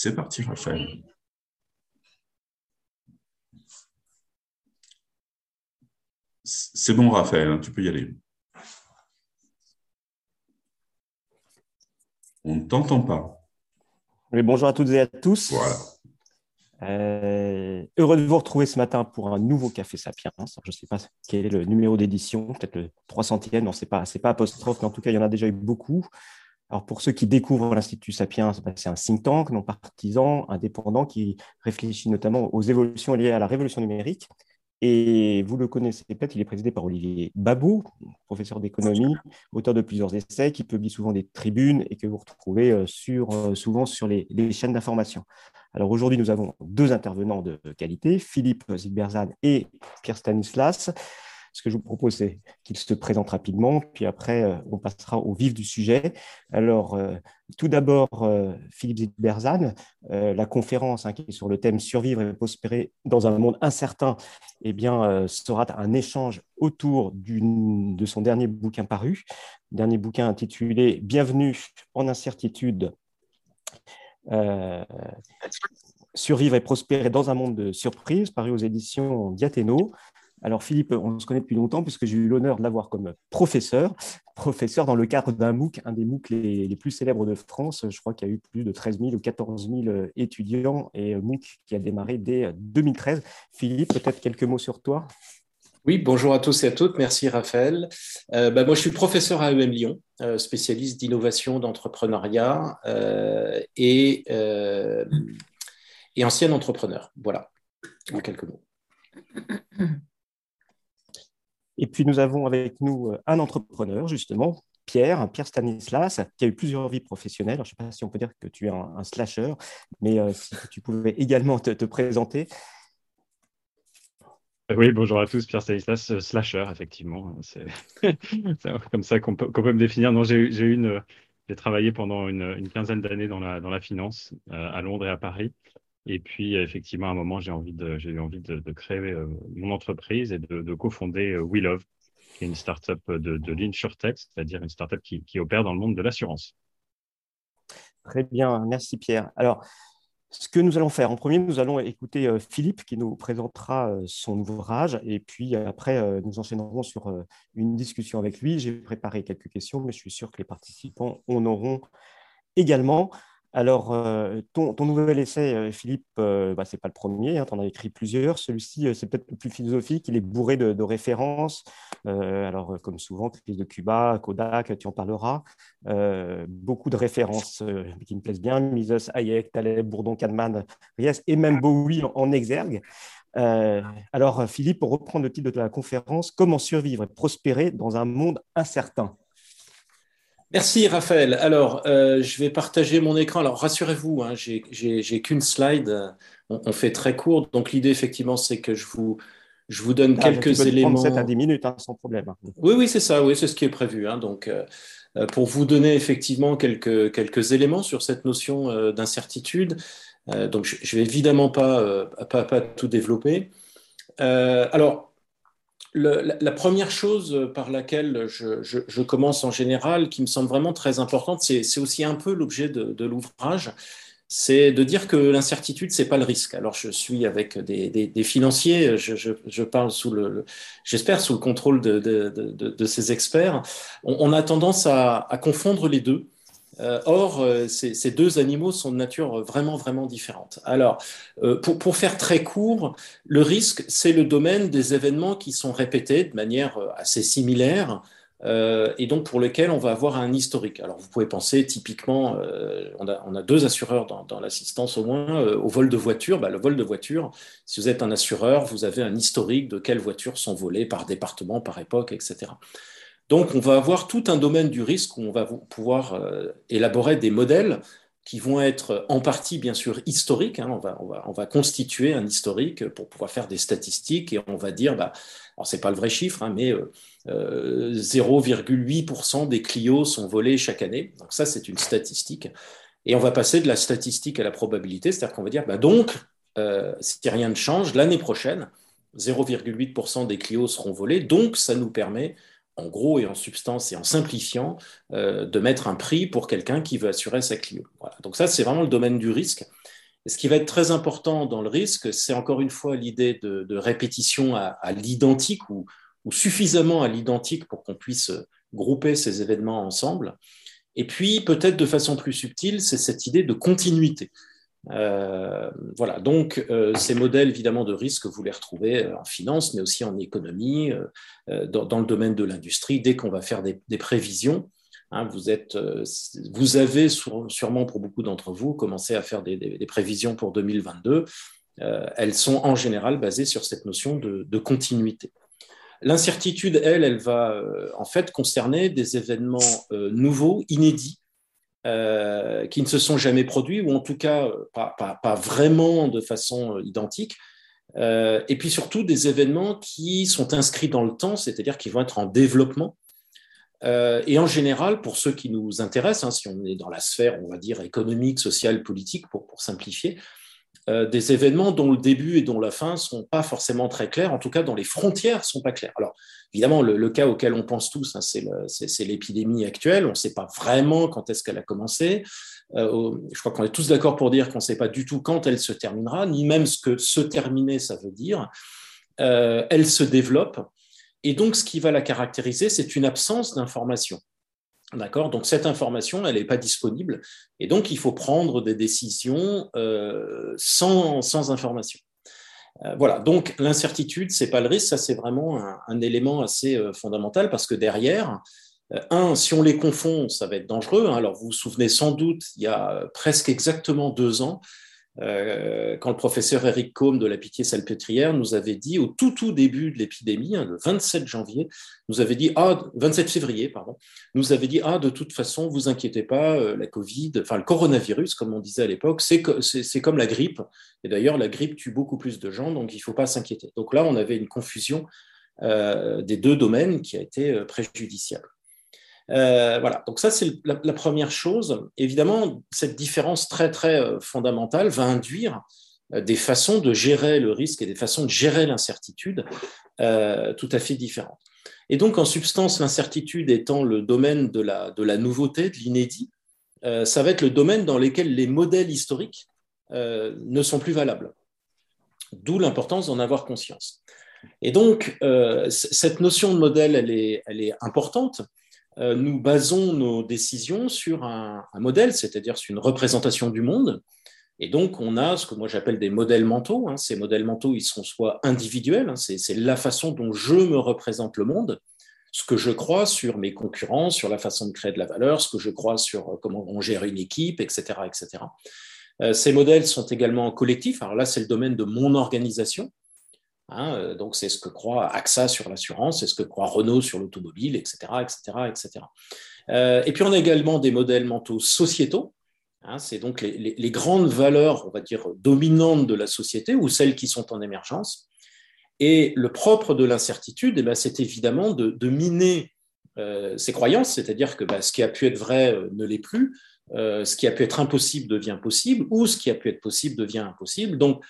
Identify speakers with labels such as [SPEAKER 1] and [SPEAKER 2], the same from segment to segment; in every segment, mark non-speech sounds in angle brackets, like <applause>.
[SPEAKER 1] C'est parti, Raphaël. C'est bon, Raphaël, hein, tu peux y aller. On ne t'entend pas.
[SPEAKER 2] bonjour à toutes et à tous. Voilà. Euh, heureux de vous retrouver ce matin pour un nouveau Café Sapiens. je ne sais pas quel est le numéro d'édition, peut-être le 300e, non, ce n'est pas, pas apostrophe, mais en tout cas, il y en a déjà eu beaucoup. Alors, pour ceux qui découvrent l'Institut Sapiens, bah, c'est un think tank non partisan, indépendant, qui réfléchit notamment aux évolutions liées à la révolution numérique et vous le connaissez peut-être, il est présidé par Olivier Babou, professeur d'économie, auteur de plusieurs essais, qui publie souvent des tribunes et que vous retrouvez euh, euh, souvent sur les, chaînes d'information. Alors aujourd'hui, nous avons deux intervenants de qualité, Philippe Zilberzan et Pierre Stanislas. Ce que je vous propose, c'est qu'il se présente rapidement, puis après, euh, on passera au vif du sujet. Alors, euh, tout d'abord, euh, Philippe Zilberzan, la conférence hein, qui est sur le thème Survivre et prospérer dans un monde incertain, eh bien, sera un échange autour de son dernier bouquin paru, dernier bouquin intitulé Bienvenue en incertitude. Survivre et prospérer dans un monde de surprises, paru aux éditions Diathéno. Alors Philippe, on se connaît depuis longtemps puisque j'ai eu l'honneur de l'avoir comme professeur, professeur dans le cadre d'un MOOC, un des MOOC les, plus célèbres de France. Je crois qu'il y a eu plus de 13 000 ou 14 000 étudiants et MOOC qui a démarré dès 2013. Philippe, peut-être quelques mots sur toi?
[SPEAKER 3] Oui, bonjour à tous et à toutes. Merci Raphaël. Euh, bah, moi, je suis professeur à EM Lyon, euh, spécialiste d'innovation, d'entrepreneuriat euh, et, et ancien entrepreneur. Voilà, en quelques mots. <clears throat>
[SPEAKER 2] Et puis nous avons avec nous euh, un entrepreneur, justement, Pierre, Pierre Stanislas, qui a eu plusieurs vies professionnelles. je ne sais pas si on peut dire que tu es un, slasher, mais euh, si tu pouvais également te, présenter.
[SPEAKER 4] Oui, bonjour à tous, Pierre Stanislas, euh, slasher, effectivement. C'est <laughs> comme ça qu'on peut, me définir. Non, j'ai une, travaillé pendant une, quinzaine d'années dans la, dans la finance à Londres et à Paris. Et puis, effectivement, à un moment, j'ai de, eu envie de, créer euh, mon entreprise et de, cofonder euh, We qui est une startup de, de l'InsurTech, c'est-à-dire une startup qui, qui opère dans le monde de l'assurance.
[SPEAKER 2] Très bien, merci Pierre. Alors, ce que nous allons faire, en premier, nous allons écouter euh, Philippe qui nous présentera son ouvrage et puis après, nous enchaînerons sur une discussion avec lui. J'ai préparé quelques questions, mais je suis sûr que les participants en auront également. Alors, euh, ton, nouvel essai, euh, Philippe, euh, bah, ce n'est pas le premier, hein, tu en as écrit plusieurs. Celui-ci, c'est peut-être le plus philosophique, il est bourré de, références. alors, comme souvent, crise de Cuba, Kodak, tu en parleras. beaucoup de références qui me plaisent bien Mises, Hayek, Taleb, Bourdon, Kahneman, Ries et même Bowie en, en exergue. alors, Philippe, pour reprendre le titre de la conférence, Comment survivre et prospérer dans un monde incertain?
[SPEAKER 3] Merci Raphaël. Alors, euh, je vais partager mon écran. Alors, rassurez-vous, hein, j'ai qu'une slide. On, fait très court. Donc, l'idée, effectivement, c'est que je vous, je vous donne ah, quelques éléments. 7
[SPEAKER 2] à 10 minutes, hein, sans problème.
[SPEAKER 3] Oui, oui, c'est ça. Oui, c'est ce qui est prévu. Hein. Donc, euh, euh, pour vous donner effectivement quelques, quelques éléments sur cette notion d'incertitude. donc, je ne vais évidemment pas, pas, pas, tout développer. alors, la, première chose par laquelle je, commence en général, qui me semble vraiment très importante, c'est aussi un peu l'objet de, l'ouvrage, c'est de dire que l'incertitude, c'est pas le risque. Alors, je suis avec des, financiers, je, parle sous le, j'espère sous le contrôle de, ces experts. On, a tendance à confondre les deux. Euh, or, euh, ces, deux animaux sont de nature vraiment, vraiment différente. Alors, euh, pour, faire très court, le risque, c'est le domaine des événements qui sont répétés de manière assez similaire et donc pour lesquels on va avoir un historique. Alors, vous pouvez penser typiquement, on a, deux assureurs dans, l'assistance au moins, au vol de voiture. Bah, le vol de voiture, si vous êtes un assureur, vous avez un historique de quelles voitures sont volées par département, par époque, etc. Donc, on va avoir tout un domaine du risque où on va pouvoir euh, élaborer des modèles qui vont être en partie, bien sûr, historiques. Hein. On, va, on, va, constituer un historique pour pouvoir faire des statistiques et on va dire, bah, alors c'est pas le vrai chiffre, hein, mais 0,8% euh, des Clio sont volés chaque année. Donc ça, c'est une statistique. Et on va passer de la statistique à la probabilité, c'est-à-dire qu'on va dire, bah, donc, euh, si rien ne change, l'année prochaine, 0,8% des Clio seront volés. Donc, ça nous permet en gros et en substance et en simplifiant, de mettre un prix pour quelqu'un qui veut assurer sa Clio. Donc ça, c'est vraiment le domaine du risque. Et ce qui va être très important dans le risque, c'est encore une fois l'idée de, répétition à, l'identique ou, ou, suffisamment à l'identique pour qu'on puisse grouper ces événements ensemble. Et puis, peut-être de façon plus subtile, c'est cette idée de continuité. Euh, voilà, donc euh, ces modèles évidemment de risque, vous les retrouvez euh, en finance, mais aussi en économie, dans, le domaine de l'industrie. Dès qu'on va faire des, prévisions, hein, vous, êtes, vous avez sûrement pour beaucoup d'entre vous commencé à faire des, prévisions pour 2022. elles sont en général basées sur cette notion de continuité. L'incertitude, elle, elle va en fait concerner des événements nouveaux, inédits, euh, qui ne se sont jamais produits, ou en tout cas pas, vraiment de façon euh, identique. Euh, et puis surtout des événements qui sont inscrits dans le temps, c'est-à-dire qui vont être en développement. et en général, pour ceux qui nous intéressent, hein, si on est dans la sphère, on va dire, économique, sociale, politique, pour simplifier, des événements dont le début et dont la fin ne sont pas forcément très clairs, en tout cas dont les frontières ne sont pas claires. Alors, Évidemment, le, cas auquel on pense tous, hein, c'est l'épidémie actuelle. On ne sait pas vraiment quand est-ce qu'elle a commencé. Euh, je crois qu'on est tous d'accord pour dire qu'on ne sait pas du tout quand elle se terminera, ni même ce que se terminer, ça veut dire. Euh, elle se développe. Et donc, ce qui va la caractériser, c'est une absence d'information. D'accord? Donc, cette information, elle n'est pas disponible. Et donc, il faut prendre des décisions euh, sans, sans information. Euh, voilà, donc l'incertitude, c'est pas le risque, ça c'est vraiment un, élément assez euh, fondamental parce que derrière, un, si on les confond, ça va être dangereux. Hein. Alors vous vous souvenez sans doute, il y a presque exactement deux ans, euh, quand le professeur Eric Combe de la Pitié-Salpêtrière nous avait dit, au tout tout début de l'épidémie, hein, le 27 janvier, nous avait dit, ah, 27 février, pardon, nous avait dit, ah, de toute façon, vous inquiétez pas, euh, la Covid, enfin le coronavirus, comme on disait à l'époque, c'est comme la grippe. Et d'ailleurs, la grippe tue beaucoup plus de gens, donc il ne faut pas s'inquiéter. Donc là, on avait une confusion euh, des deux domaines qui a été préjudiciable. Euh, voilà, donc ça c'est la, première chose. Évidemment, cette différence très très euh, fondamentale va induire euh, des façons de gérer le risque et des façons de gérer l'incertitude tout à fait différentes. Et donc en substance, l'incertitude étant le domaine de la, de la nouveauté, de l'inédit, ça va être le domaine dans lequel les modèles historiques ne sont plus valables. D'où l'importance d'en avoir conscience. Et donc, cette notion de modèle, elle est, elle est importante nous basons nos décisions sur un, modèle, c'est-à-dire sur une représentation du monde. Et donc, on a ce que moi j'appelle des modèles mentaux. Hein. Ces modèles mentaux, ils sont soit individuels, hein. c'est la façon dont je me représente le monde, ce que je crois sur mes concurrents, sur la façon de créer de la valeur, ce que je crois sur euh, comment on gère une équipe, etc. etc. Euh, ces modèles sont également collectifs. Alors là, c'est le domaine de mon organisation. Hein, euh, donc, c'est ce que croit AXA sur l'assurance, c'est ce que croit Renault sur l'automobile, etc., etc., etc. et puis, on a également des modèles mentaux sociétaux. Hein, c'est donc les, grandes valeurs, on va dire, dominantes de la société ou celles qui sont en émergence. Et le propre de l'incertitude, eh ben, c'est évidemment de, miner euh, ces croyances, c'est-à-dire que bah, ce qui a pu être vrai euh, ne l'est plus, ce qui a pu être impossible devient possible, ou ce qui a pu être possible devient impossible. Donc,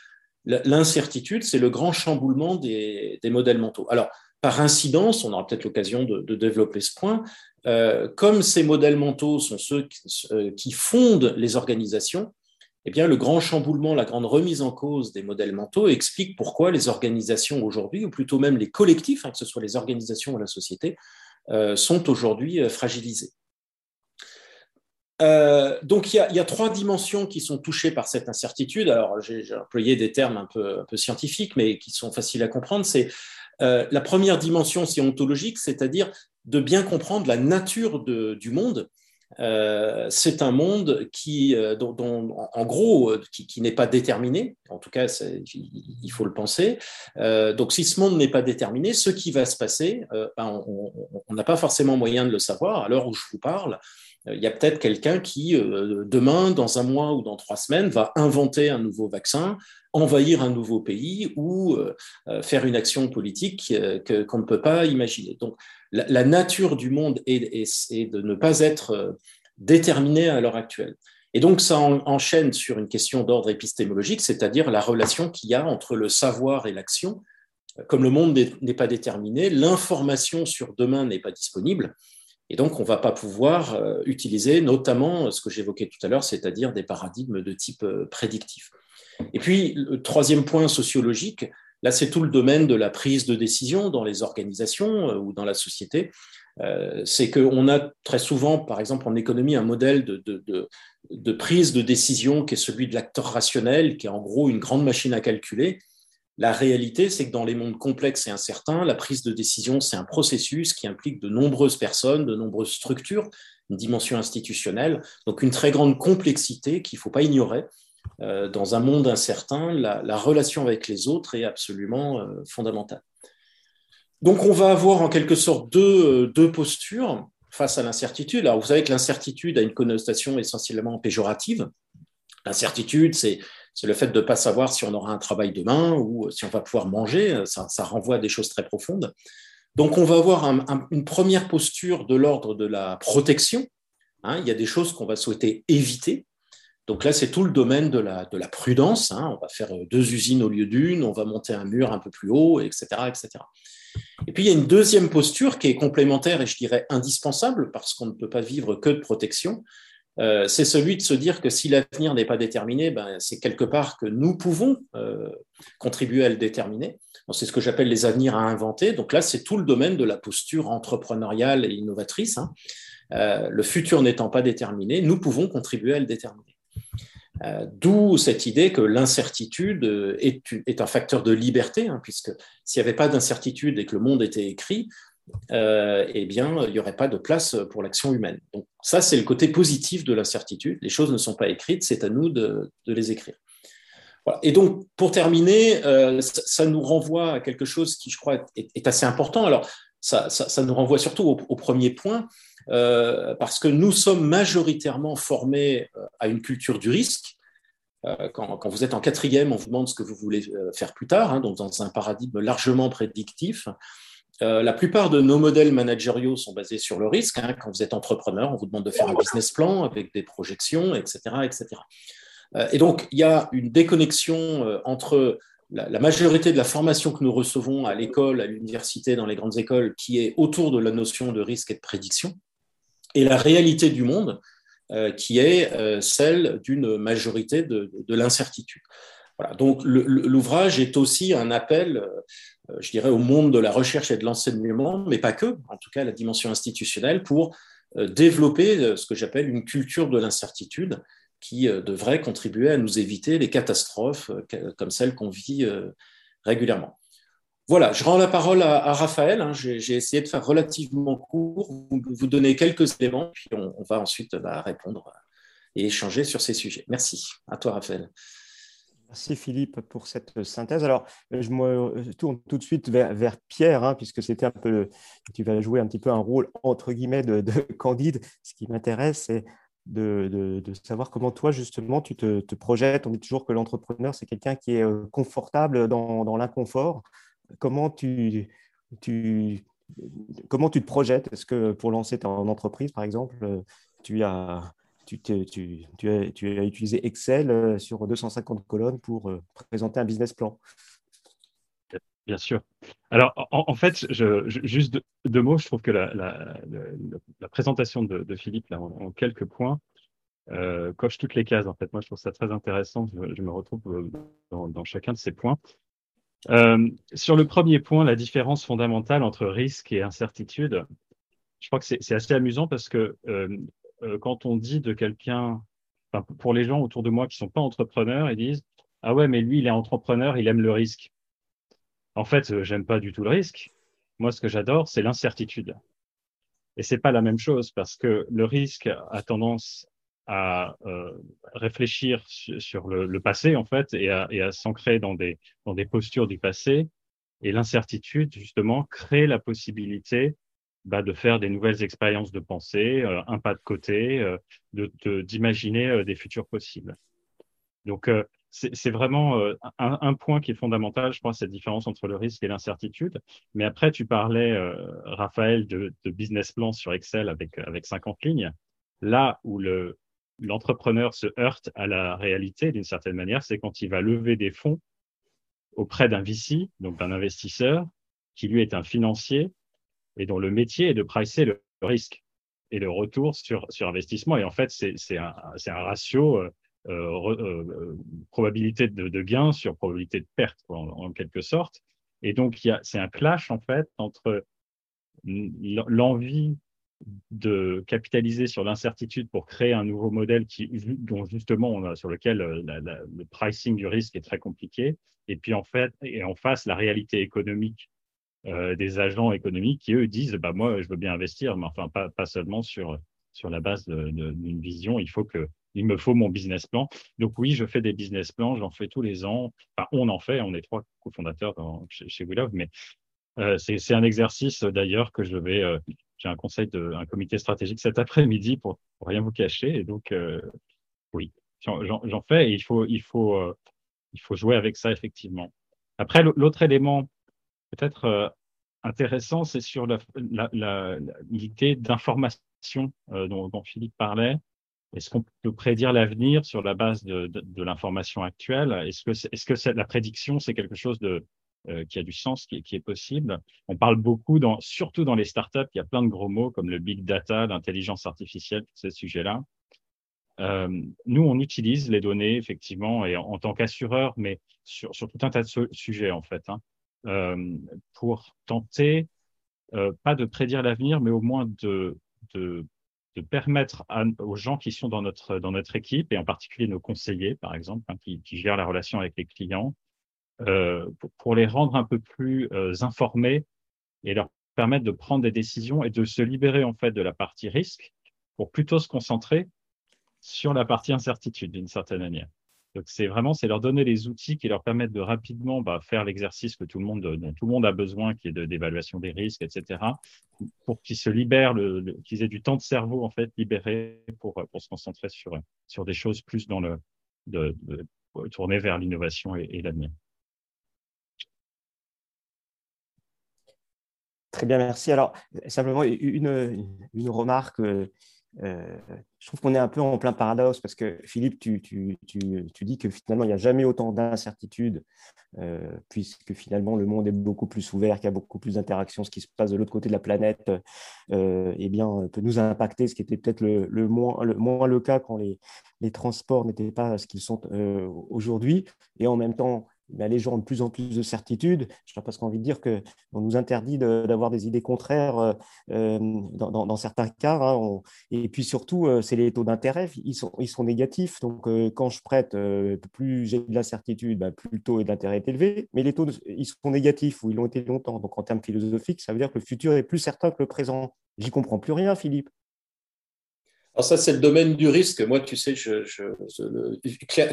[SPEAKER 3] L'incertitude, c'est le grand chamboulement des, modèles mentaux. Alors, par incidence, on aura peut-être l'occasion de, développer ce point, euh, comme ces modèles mentaux sont ceux euh, qui, fondent les organisations, eh bien, le grand chamboulement, la grande remise en cause des modèles mentaux explique pourquoi les organisations aujourd'hui, ou plutôt même les collectifs, hein, que ce soit les organisations ou la société, euh, sont aujourd'hui fragilisés. Euh, donc il y, a, trois dimensions qui sont touchées par cette incertitude. Alors j'ai employé des termes un peu, scientifiques, mais qui sont faciles à comprendre. C'est euh, la première dimension, c'est ontologique, c'est-à-dire de bien comprendre la nature du monde. Euh, c'est un monde qui, en gros, qui, n'est pas déterminé. En tout cas, il faut le penser. donc, si ce monde n'est pas déterminé, ce qui va se passer, ben, on n'a pas forcément moyen de le savoir. À l'heure où je vous parle, il y a peut-être quelqu'un qui, euh, demain, dans un mois ou dans trois semaines, va inventer un nouveau vaccin, envahir un nouveau pays ou euh, faire une action politique qu'on ne peut pas imaginer. Donc, la, nature du monde est, de ne pas être déterminée à l'heure actuelle. Et donc, ça enchaîne sur une question d'ordre épistémologique, c'est-à-dire la relation qu'il y a entre le savoir et l'action. comme le monde n'est pas déterminé, l'information sur demain n'est pas disponible. Et donc, on ne va pas pouvoir euh, utiliser notamment ce que j'évoquais tout à l'heure, c'est-à-dire des paradigmes de type euh, prédictif. Et puis, le troisième point sociologique, là, c'est tout le domaine de la prise de décision dans les organisations ou dans la société. c'est qu'on a très souvent, par exemple en économie, un modèle de, de prise de décision qui est celui de l'acteur rationnel, qui est en gros une grande machine à calculer. La réalité, c'est que dans les mondes complexes et incertains, la prise de décision, c'est un processus qui implique de nombreuses personnes, de nombreuses structures, une dimension institutionnelle, donc une très grande complexité qu'il ne faut pas ignorer. Euh, dans un monde incertain, la, relation avec les autres est absolument euh, fondamentale. Donc on va avoir en quelque sorte deux, euh, deux postures face à l'incertitude. Alors, vous savez que l'incertitude a une connotation essentiellement péjorative. L'incertitude, c'est le fait de ne pas savoir si on aura un travail demain ou si on va pouvoir manger. Ça, renvoie à des choses très profondes. Donc, on va avoir une première posture de l'ordre de la protection. Hein. il y a des choses qu'on va souhaiter éviter. Donc là, c'est tout le domaine de la, de la prudence. Hein. on va faire deux usines au lieu d'une, on va monter un mur un peu plus haut, etc., etc. Et puis, il y a une deuxième posture qui est complémentaire et je dirais indispensable parce qu'on ne peut pas vivre que de protection. Euh, c'est celui de se dire que si l'avenir n'est pas déterminé, ben, c'est quelque part que nous pouvons euh, contribuer à le déterminer. c'est ce que j'appelle les avenirs à inventer. Donc là, c'est tout le domaine de la posture entrepreneuriale et innovatrice. Hein. Euh, le futur n'étant pas déterminé, nous pouvons contribuer à le déterminer. D'où cette idée que l'incertitude est, un facteur de liberté, hein, puisque s'il n'y avait pas d'incertitude et que le monde était écrit, euh, eh bien, il n'y aurait pas de place pour l'action humaine. Donc ça, c'est le côté positif de l'incertitude. Les choses ne sont pas écrites, c'est à nous de, les écrire. Et donc, pour terminer, ça, nous renvoie à quelque chose qui, je crois, est, assez important. Alors, ça, nous renvoie surtout au premier point, euh, parce que nous sommes majoritairement formés euh, à une culture du risque. Euh, quand, vous êtes en quatrième, on vous demande ce que vous voulez faire plus tard, hein, donc dans un paradigme largement prédictif. La plupart de nos modèles managériaux sont basés sur le risque. Hein. Quand vous êtes entrepreneur, on vous demande de faire un business plan avec des projections, etc. etc. et donc, il y a une déconnexion entre la, majorité de la formation que nous recevons à l'école, à l'université, dans les grandes écoles, qui est autour de la notion de risque et de prédiction, et la réalité du monde euh, qui est euh, celle d'une majorité de, l'incertitude. Voilà. Donc l'ouvrage est aussi un appel, euh, je dirais, au monde de la recherche et de l'enseignement, mais pas que, en tout cas la dimension institutionnelle, pour développer ce que j'appelle une culture de l'incertitude qui devrait contribuer à nous éviter les catastrophes comme celles qu'on vit régulièrement. Voilà, je rends la parole à, Raphaël. Hein. J'ai essayé de faire relativement court, vous, vous donner quelques éléments, puis on, va ensuite bah, répondre et échanger sur ces sujets. Merci. À toi, Raphaël.
[SPEAKER 2] Merci Philippe pour cette synthèse. Alors, je me tourne tout de suite vers, Pierre, hein, puisque c'était un peu, tu vas jouer un petit peu un rôle entre guillemets de, <laughs> Candide. Ce qui m'intéresse, c'est de, savoir comment toi, justement, tu te, projettes. On dit toujours que l'entrepreneur, c'est quelqu'un qui est euh, confortable dans l'inconfort comment tu, comment tu te projettes? Est-ce que pour lancer ton entreprise, par exemple, tu as, tu, as, utilisé Excel euh, sur 250 colonnes pour euh, présenter un business plan
[SPEAKER 4] Bien sûr. Alors, en, fait, juste deux, mots, je trouve que la, présentation de, Philippe, en, quelques points, euh, coche toutes les cases. En fait, moi, je trouve ça très intéressant. Je, me retrouve dans, chacun de ces points. Sur le premier point, la différence fondamentale entre risque et incertitude, je crois que c'est assez amusant parce que euh, quand on dit de quelqu'un, pour les gens autour de moi qui sont pas entrepreneurs, ils disent ah ouais mais lui il est entrepreneur, il aime le risque. En fait, j'aime pas du tout le risque. Moi, ce que j'adore, c'est l'incertitude. Et c'est pas la même chose parce que le risque a tendance à euh, réfléchir sur, le, passé en fait et à, et s'ancrer dans des, dans des postures du passé. Et l'incertitude, justement, crée la possibilité bah, de faire des nouvelles expériences de pensée, euh, un pas de côté, euh, de d'imaginer des futurs possibles. Donc, c'est vraiment un, un, point qui est fondamental, je crois, cette différence entre le risque et l'incertitude. Mais après, tu parlais, Raphaël, de, de, business plan sur Excel avec, avec 50 lignes. Là où le, l'entrepreneur se heurte à la réalité d'une certaine manière, c'est quand il va lever des fonds auprès d'un VC, donc d'un investisseur, qui lui est un financier et dont le métier est de pricer le risque et le retour sur, sur investissement. Et en fait, c'est un, un ratio euh, euh, euh, probabilité de, de, gain sur probabilité de perte, en, quelque sorte. Et donc, c'est un clash, en fait, entre l'envie de capitaliser sur l'incertitude pour créer un nouveau modèle qui, dont justement on a, sur lequel le pricing du risque est très compliqué, et puis en fait, et en face, la réalité économique euh, des agents économiques qui eux disent bah moi je veux bien investir, mais enfin pas, pas seulement sur sur la base d'une vision. Il faut que il me faut mon business plan. Donc oui, je fais des business plans, j'en fais tous les ans. Enfin, on en fait, on est trois cofondateurs chez, chez mais euh, c'est un exercice d'ailleurs que je vais. Euh, j'ai un conseil de un comité stratégique cet après-midi pour, rien vous cacher. Et donc euh, oui, j'en fais et il faut il faut il faut jouer avec ça effectivement. Après l'autre élément peut-être intéressant, c'est sur l'idée d'information dont, dont, Philippe parlait. Est-ce qu'on peut prédire l'avenir sur la base de, l'information actuelle? Est-ce que, la prédiction, c'est quelque chose euh, qui a du sens, qui, est possible? On parle beaucoup, dans, surtout dans les startups, il y a plein de gros mots comme le big data, l'intelligence artificielle, tous ces sujets-là. Euh, nous, on utilise les données, effectivement, et en, tant qu'assureur, mais sur, tout un tas de sujets, en fait, hein, euh, pour tenter, euh, pas de prédire l'avenir, mais au moins de, de permettre aux gens qui sont dans notre, dans notre équipe, et en particulier nos conseillers, par exemple, hein, qui, gèrent la relation avec les clients, euh, pour, pour, les rendre un peu plus euh, informés et leur permettre de prendre des décisions et de se libérer en fait de la partie risque pour plutôt se concentrer sur la partie incertitude d'une certaine manière. C'est vraiment c'est leur donner les outils qui leur permettent de rapidement bah, faire l'exercice que tout le monde dont tout le monde a besoin, qui est d'évaluation des risques, etc. Pour qu'ils se libèrent, qu'ils aient du temps de cerveau en fait libéré pour se concentrer sur sur des choses plus dans le tourner vers l'innovation et, et l'avenir.
[SPEAKER 2] Très bien, merci. Alors, simplement une, une remarque euh, je trouve qu'on est un peu en plein paradoxe parce que Philippe, tu, dis que finalement, il n'y a jamais autant d'incertitudes euh, puisque finalement, le monde est beaucoup plus ouvert, qu'il y a beaucoup plus d'interactions. Ce qui se passe de l'autre côté de la planète euh, eh bien, peut nous impacter, ce qui était peut-être le, moins, le, cas quand les, transports n'étaient pas ce qu'ils sont euh, aujourd'hui. Et en même temps, les gens ont de plus en plus de certitudes. Je n'ai presque envie de dire qu'on nous interdit d'avoir des idées contraires euh, euh, dans, certains cas. Hein. et puis surtout, euh, c'est les taux d'intérêt, ils sont, négatifs. Donc, quand je prête, plus j'ai de l'incertitude, bah, plus le taux d'intérêt est élevé. Mais les taux, ils sont négatifs ou ils l'ont été longtemps. Donc, en termes philosophiques, ça veut dire que le futur est plus certain que le présent. J'y comprends plus rien, Philippe.
[SPEAKER 3] Alors ça, c'est le domaine du risque. Moi, tu sais,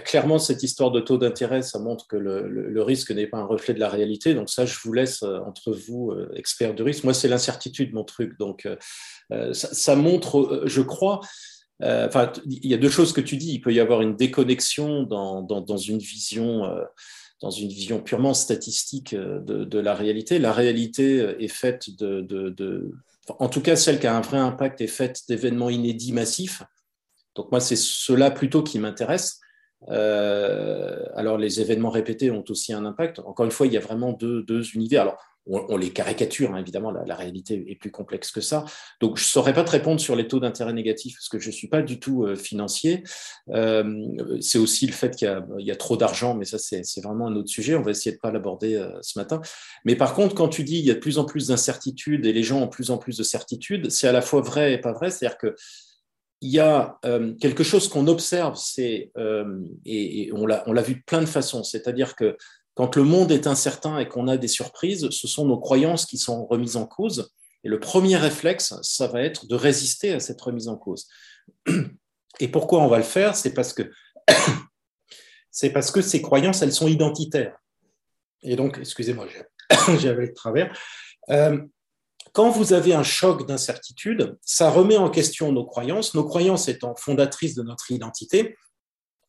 [SPEAKER 3] clairement, cette histoire de taux d'intérêt, ça montre que le, risque n'est pas un reflet de la réalité. Donc ça, je vous laisse euh, entre vous, euh, experts du risque. Moi, c'est l'incertitude, mon truc. Donc euh, ça, montre, je crois, il y a deux choses que tu dis. Il peut y avoir une déconnexion dans, une vision dans une vision purement statistique de, la réalité. La réalité est faite de, en tout cas celle qui a un vrai impact est faite d'événements inédits massifs. Donc moi, c'est cela plutôt qui m'intéresse. Euh, alors les événements répétés ont aussi un impact. Encore une fois, il y a vraiment deux, deux univers. Alors on, les caricature, hein, évidemment, la, réalité est plus complexe que ça. Donc, je ne saurais pas te répondre sur les taux d'intérêt négatifs parce que je ne suis pas du tout euh, financier. Euh, c'est aussi le fait qu'il y, a trop d'argent, mais ça, c'est vraiment un autre sujet. On va essayer de ne pas l'aborder euh, ce matin. Mais par contre, quand tu dis il y a de plus en plus d'incertitudes et les gens ont de plus en plus de certitudes, c'est à la fois vrai et pas vrai. C'est-à-dire que il y a quelque chose qu'on observe, c'est et, on l'a vu de plein de façons. C'est-à-dire que quand le monde est incertain et qu'on a des surprises, ce sont nos croyances qui sont remises en cause. Et le premier réflexe, ça va être de résister à cette remise en cause. Et pourquoi on va le faire? C'est parce que <coughs> c'est parce que ces croyances, elles sont identitaires. Et donc, excusez-moi, j'avais <coughs> le travers. Euh, quand vous avez un choc d'incertitude, ça remet en question nos croyances. Nos croyances étant fondatrices de notre identité,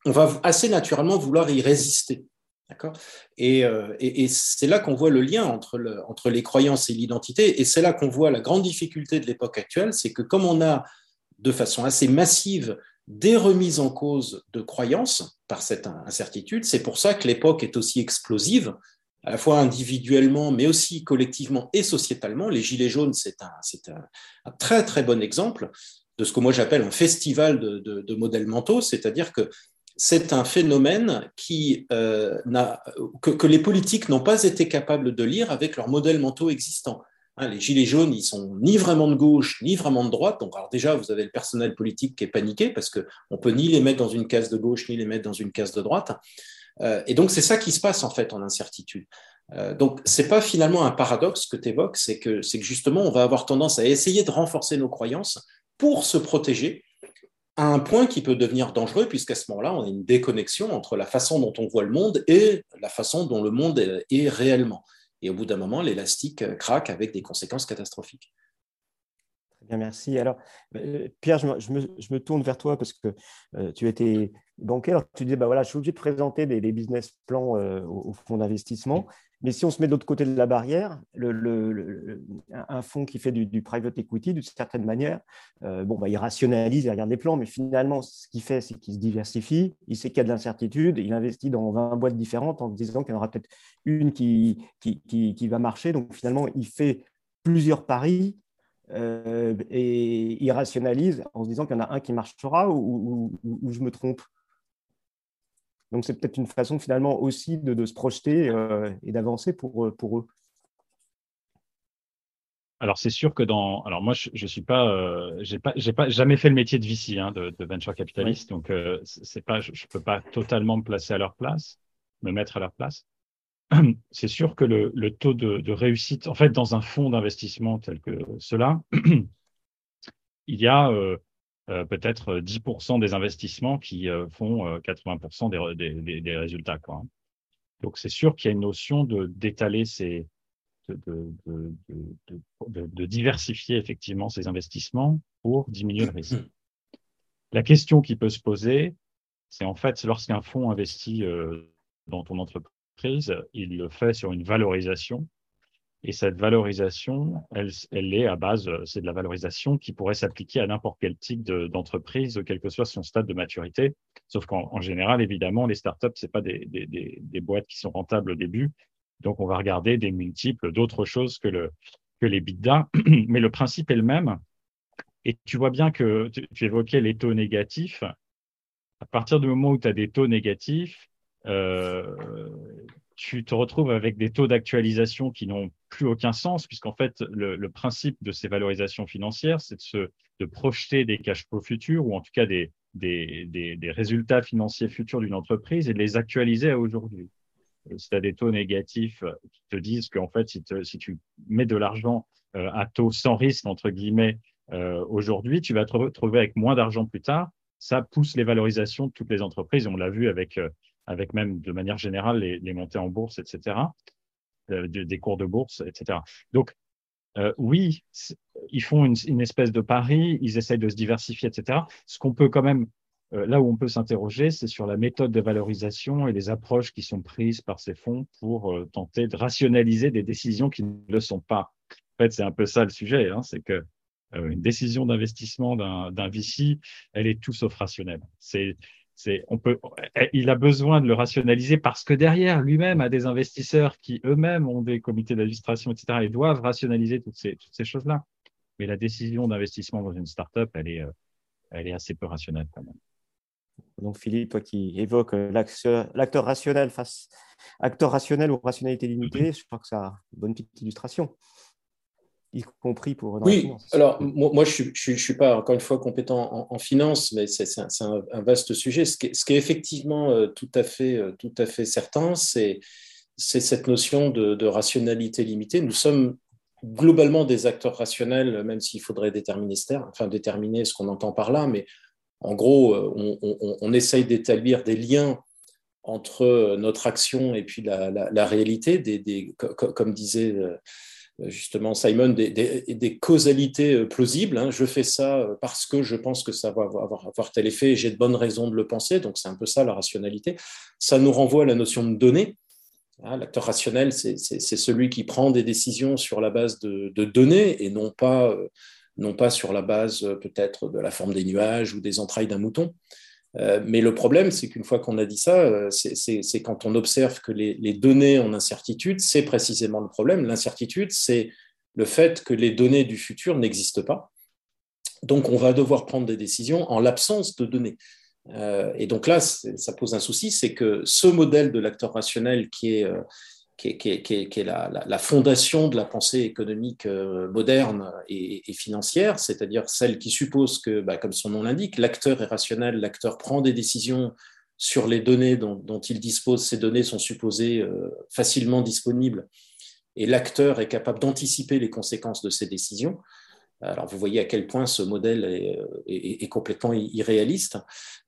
[SPEAKER 3] on va assez naturellement vouloir y résister. D'accord? Euh, et, c'est là qu'on voit le lien entre, entre les croyances et l'identité, et c'est là qu'on voit la grande difficulté de l'époque actuelle, c'est que comme on a de façon assez massive des remises en cause de croyances par cette incertitude, c'est pour ça que l'époque est aussi explosive, à la fois individuellement, mais aussi collectivement et sociétalement. Les Gilets jaunes, c'est un, très très bon exemple de ce que moi j'appelle un festival de, modèles mentaux, c'est-à-dire que c'est un phénomène qui, euh, que, que, les politiques n'ont pas été capables de lire avec leurs modèles mentaux existants. Hein, les gilets jaunes, ils sont ni vraiment de gauche, ni vraiment de droite. Donc, alors déjà, vous avez le personnel politique qui est paniqué parce qu'on peut ni les mettre dans une case de gauche, ni les mettre dans une case de droite. Euh, et donc, c'est ça qui se passe en fait en incertitude. Euh, donc, c'est pas finalement un paradoxe que tu évoques, c'est que, c'est que justement, on va avoir tendance à essayer de renforcer nos croyances pour se protéger à un point qui peut devenir dangereux, puisqu'à ce moment-là, on a une déconnexion entre la façon dont on voit le monde et la façon dont le monde est réellement. Et au bout d'un moment, l'élastique euh, craque avec des conséquences catastrophiques.
[SPEAKER 2] Très bien, merci. Alors, euh, Pierre, je me, tourne vers toi parce que euh, tu étais bancaire. Tu disais, bah voilà, je suis obligé de présenter des, business plans au, fonds d'investissement. Mais si on se met de l'autre côté de la barrière, un fonds qui fait du, private equity, d'une certaine manière, euh, bon, bah, il rationalise, il regarde des plans, mais finalement, ce qu'il fait, c'est qu'il se diversifie, il sait qu'il y a de l'incertitude, il investit dans 20 boîtes différentes en disant qu'il y en aura peut-être une qui, va marcher. Donc finalement, il fait plusieurs paris euh, et il rationalise en se disant qu'il y en a un qui marchera ou je me trompe donc, c'est peut-être une façon finalement aussi de, se projeter euh, et d'avancer pour, euh, pour eux.
[SPEAKER 4] Alors c'est sûr que dans, alors moi je, je suis pas, euh, j'ai pas, j'ai pas jamais fait le métier de VC, hein, de, venture capitaliste, donc c'est pas, je, ne peux pas totalement me placer à leur place, me mettre à leur place. <clears throat> C'est sûr que le, le taux de, de, réussite, en fait, dans un fonds d'investissement tel que cela, <clears throat> il y a euh, peut-être 10% des investissements qui euh, font 80% euh, des, des, résultats. Quoi. Donc c'est sûr qu'il y a une notion d'étaler ces de, de, de, de, diversifier effectivement ces investissements pour diminuer le risque. <clears throat> La question qui peut se poser, c'est en fait lorsqu'un fonds investit dans ton entreprise, il le fait sur une valorisation et cette valorisation, elle, est à base, c'est de la valorisation qui pourrait s'appliquer à n'importe quel type d'entreprise, quel que soit son stade de maturité. Sauf qu'en général, évidemment, les startups, c'est pas des, boîtes qui sont rentables au début. Donc, on va regarder des multiples d'autres choses que, le, que les bidas. <clears throat> Mais le principe est le même. Et tu vois bien que tu, tu évoquais les taux négatifs. À partir du moment où tu as des taux négatifs, euh, tu te retrouves avec des taux d'actualisation qui n'ont plus aucun sens, puisqu'en fait, le, principe de ces valorisations financières, c'est de, se, de projeter des cash flows futurs, ou en tout cas des, des, des, résultats financiers futurs d'une entreprise, et de les actualiser à aujourd'hui. Euh, si tu as des taux négatifs qui te disent qu'en fait, si, si, tu mets de l'argent euh, à taux sans risque, entre guillemets, euh, aujourd'hui, tu vas te retrouver avec moins d'argent plus tard. Ça pousse les valorisations de toutes les entreprises. On l'a vu avec avec même de manière générale les, montées en bourse, etc., euh, des cours de bourse, etc. Donc, euh, oui, ils font une, espèce de pari, ils essayent de se diversifier, etc. Ce qu'on peut quand même, euh, là où on peut s'interroger, c'est sur la méthode de valorisation et les approches qui sont prises par ces fonds pour tenter de rationaliser des décisions qui ne le sont pas. En fait, c'est un peu ça le sujet, hein, c'est que une décision d'investissement d'un VC, elle est tout sauf rationnelle. C'est on peut, il a besoin de le rationaliser parce que derrière lui-même a des investisseurs qui eux-mêmes ont des comités d'administration, etc. et doivent rationaliser toutes ces, toutes ces choses-là. Mais la décision d'investissement dans une startup, elle est, euh, elle est assez peu rationnelle quand même.
[SPEAKER 2] Donc Philippe, toi qui évoques euh, l'acteur rationnel face acteur rationnel ou rationalité limitée, je crois que ça a une bonne petite illustration y compris pour.
[SPEAKER 3] oui, alors moi, je ne suis, suis, pas encore une fois compétent en, finance, mais c'est un, un, vaste sujet. Ce qui est, ce qui est effectivement euh, tout à fait, euh, tout à fait certain, c'est cette notion de, rationalité limitée. Nous sommes globalement des acteurs rationnels, même s'il faudrait déterminer ce terme, enfin déterminer ce qu'on entend par là, mais en gros, euh, on, on, essaye d'établir des liens entre notre action et puis la, la, réalité, des, des, comme disait justement, Simon, des, causalités euh, plausibles. Hein. Je fais ça euh, parce que je pense que ça va avoir, tel effet et j'ai de bonnes raisons de le penser. Donc, c'est un peu ça la rationalité. Ça nous renvoie à la notion de données. Hein. L'acteur rationnel, c'est celui qui prend des décisions sur la base de, données et non pas, euh, non pas sur la base peut-être de la forme des nuages ou des entrailles d'un mouton. Mais le problème, c'est qu'une fois qu'on a dit ça, c'est quand on observe que les, les données en incertitude, c'est précisément le problème. L'incertitude, c'est le fait que les données du futur n'existent pas. Donc, on va devoir prendre des décisions en l'absence de données. Euh, et donc là, ça pose un souci, c'est que ce modèle de l'acteur rationnel qui est, euh, qui est, la, fondation de la pensée économique euh, moderne et, financière, c'est-à-dire celle qui suppose que, bah, comme son nom l'indique, l'acteur est rationnel, l'acteur prend des décisions sur les données dont, dont il dispose, ces données sont supposées facilement disponibles, et l'acteur est capable d'anticiper les conséquences de ces décisions. Alors vous voyez à quel point ce modèle est, complètement irréaliste,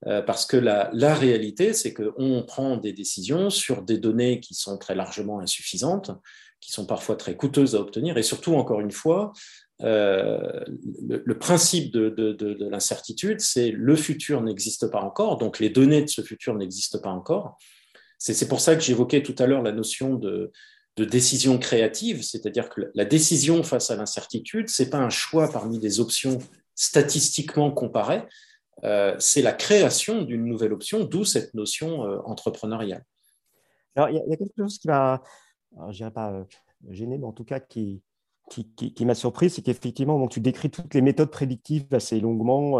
[SPEAKER 3] euh, parce que la, réalité, c'est qu'on prend des décisions sur des données qui sont très largement insuffisantes, qui sont parfois très coûteuses à obtenir, et surtout, encore une fois, euh, le, principe de, de l'incertitude, c'est le futur n'existe pas encore, donc les données de ce futur n'existent pas encore. C'est pour ça que j'évoquais tout à l'heure la notion de, de décision créative, c'est-à-dire que la décision face à l'incertitude, ce n'est pas un choix parmi des options statistiquement comparées, euh, c'est la création d'une nouvelle option, d'où cette notion euh, entrepreneuriale.
[SPEAKER 2] Alors, il y, a quelque chose qui m'a, je pas euh, gêné, mais en tout cas qui, qui, m'a surpris, c'est qu'effectivement, tu décris toutes les méthodes prédictives assez longuement,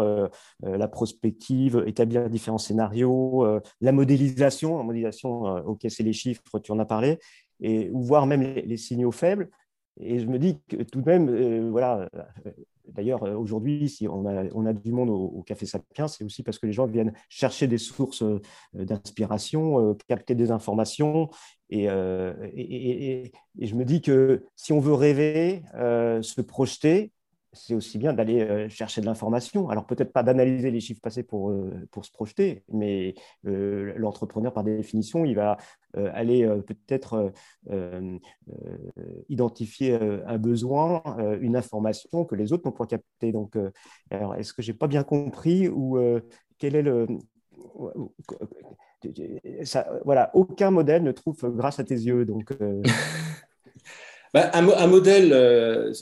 [SPEAKER 2] la prospective, établir différents scénarios, la modélisation, la modélisation, ok, c'est les chiffres, tu en as parlé, et, ou voir même les, signaux faibles. Et je me dis que tout de même, euh, voilà, euh, d'ailleurs, euh, aujourd'hui, si on a, on a, du monde au, Café Sapiens, c'est aussi parce que les gens viennent chercher des sources d'inspiration, capter des informations. Et, et, je me dis que si on veut rêver, se projeter, c'est aussi bien d'aller euh, chercher de l'information. Alors peut-être pas d'analyser les chiffres passés pour, euh, pour se projeter, mais euh, l'entrepreneur, par définition, il va aller peut-être identifier un besoin, une information que les autres n'ont pas capté. Donc, alors, est-ce que j'ai pas bien compris ou quel est le... Voilà, aucun modèle ne trouve grâce à tes yeux. Donc, <laughs>
[SPEAKER 3] Bah, un, modèle, euh,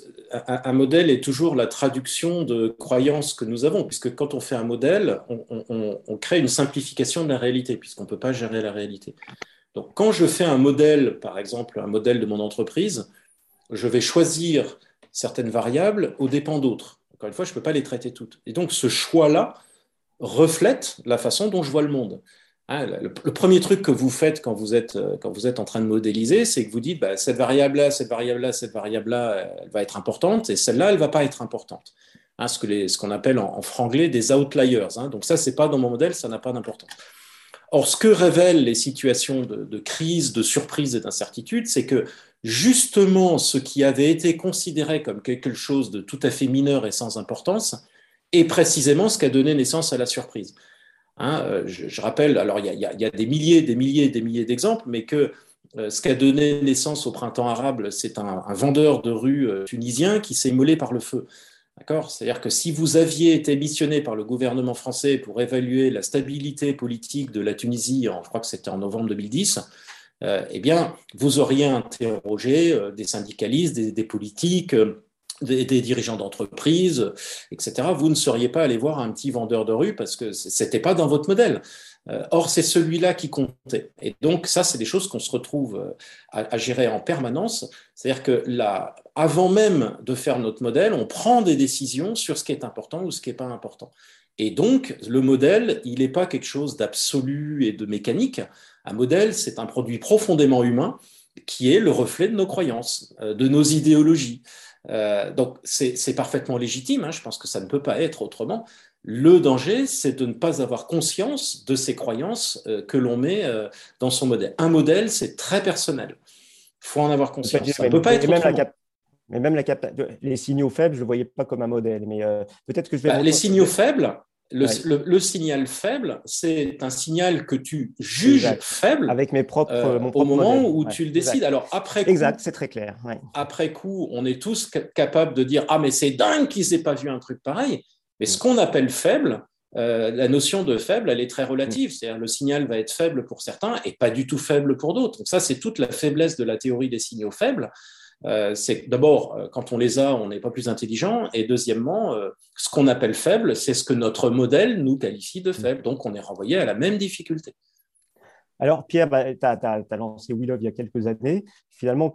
[SPEAKER 3] un, modèle est toujours la traduction de croyances que nous avons, puisque quand on fait un modèle, on, crée une simplification de la réalité, puisqu'on ne peut pas gérer la réalité. Donc quand je fais un modèle, par exemple un modèle de mon entreprise, je vais choisir certaines variables au dépens d'autres. Encore une fois, je ne peux pas les traiter toutes. Et donc ce choix-là reflète la façon dont je vois le monde. Hein, le, premier truc que vous faites quand vous êtes, euh, quand vous êtes en train de modéliser, c'est que vous dites bah, cette variable-là, cette variable-là, cette variable-là, elle va être importante et celle-là, elle ne va pas être importante. Hein, ce qu'on ce appelle en, franglais des outliers. Hein. Donc ça, ce n'est pas dans mon modèle, ça n'a pas d'importance. Or, ce que révèlent les situations de, de crise, de surprise et d'incertitude, c'est que justement ce qui avait été considéré comme quelque chose de tout à fait mineur et sans importance est précisément ce qui a donné naissance à la surprise. Hein, euh, je, rappelle, alors il y, a, des milliers, des milliers, des milliers d'exemples, mais que euh, ce qui a donné naissance au printemps arabe, c'est un, vendeur de rue euh, tunisien qui s'est immolé par le feu. C'est-à-dire que si vous aviez été missionné par le gouvernement français pour évaluer la stabilité politique de la Tunisie, je crois que c'était en novembre 2010, eh bien, vous auriez interrogé des syndicalistes, des politiques, des, dirigeants d'entreprise, etc., vous ne seriez pas allé voir un petit vendeur de rue parce que ce n'était pas dans votre modèle. Euh, or, c'est celui-là qui comptait. Et donc, ça, c'est des choses qu'on se retrouve euh, à, gérer en permanence. C'est-à-dire que là, avant même de faire notre modèle, on prend des décisions sur ce qui est important ou ce qui n'est pas important. Et donc, le modèle, il n'est pas quelque chose d'absolu et de mécanique. Un modèle, c'est un produit profondément humain qui est le reflet de nos croyances, euh, de nos idéologies. Euh, donc c'est parfaitement légitime, hein, je pense que ça ne peut pas être autrement. Le danger, c'est de ne pas avoir conscience de ces croyances euh, que l'on met euh, dans son modèle. Un modèle, c'est très personnel. Il faut en avoir conscience. Ça ne peut pas être même
[SPEAKER 2] mais même la les signaux faibles, je ne le voyais pas comme un modèle. Mais peut-être que je vais.
[SPEAKER 3] Bah, les signaux faibles, le, signal faible, c'est un signal que tu juges faible
[SPEAKER 2] avec mes propres, euh,
[SPEAKER 3] au moment où tu le décides. Alors après coup,
[SPEAKER 2] exact, c'est très clair.
[SPEAKER 3] Après coup, on est tous capables de dire ah mais c'est dingue qu'il s'est pas vu un truc pareil. Mais ce mm. qu'on appelle faible, euh, la notion de faible, elle est très relative. Mm. C'est-à-dire le signal va être faible pour certains et pas du tout faible pour d'autres. Donc ça, c'est toute la faiblesse de la théorie des signaux faibles. Euh, c'est d'abord, euh, quand on les a, on n'est pas plus intelligent. Et deuxièmement, euh, ce qu'on appelle faible, c'est ce que notre modèle nous qualifie de faible. Donc, on est renvoyé à la même difficulté.
[SPEAKER 2] Alors, Pierre, bah, tu as, lancé Willow il y a quelques années. Finalement,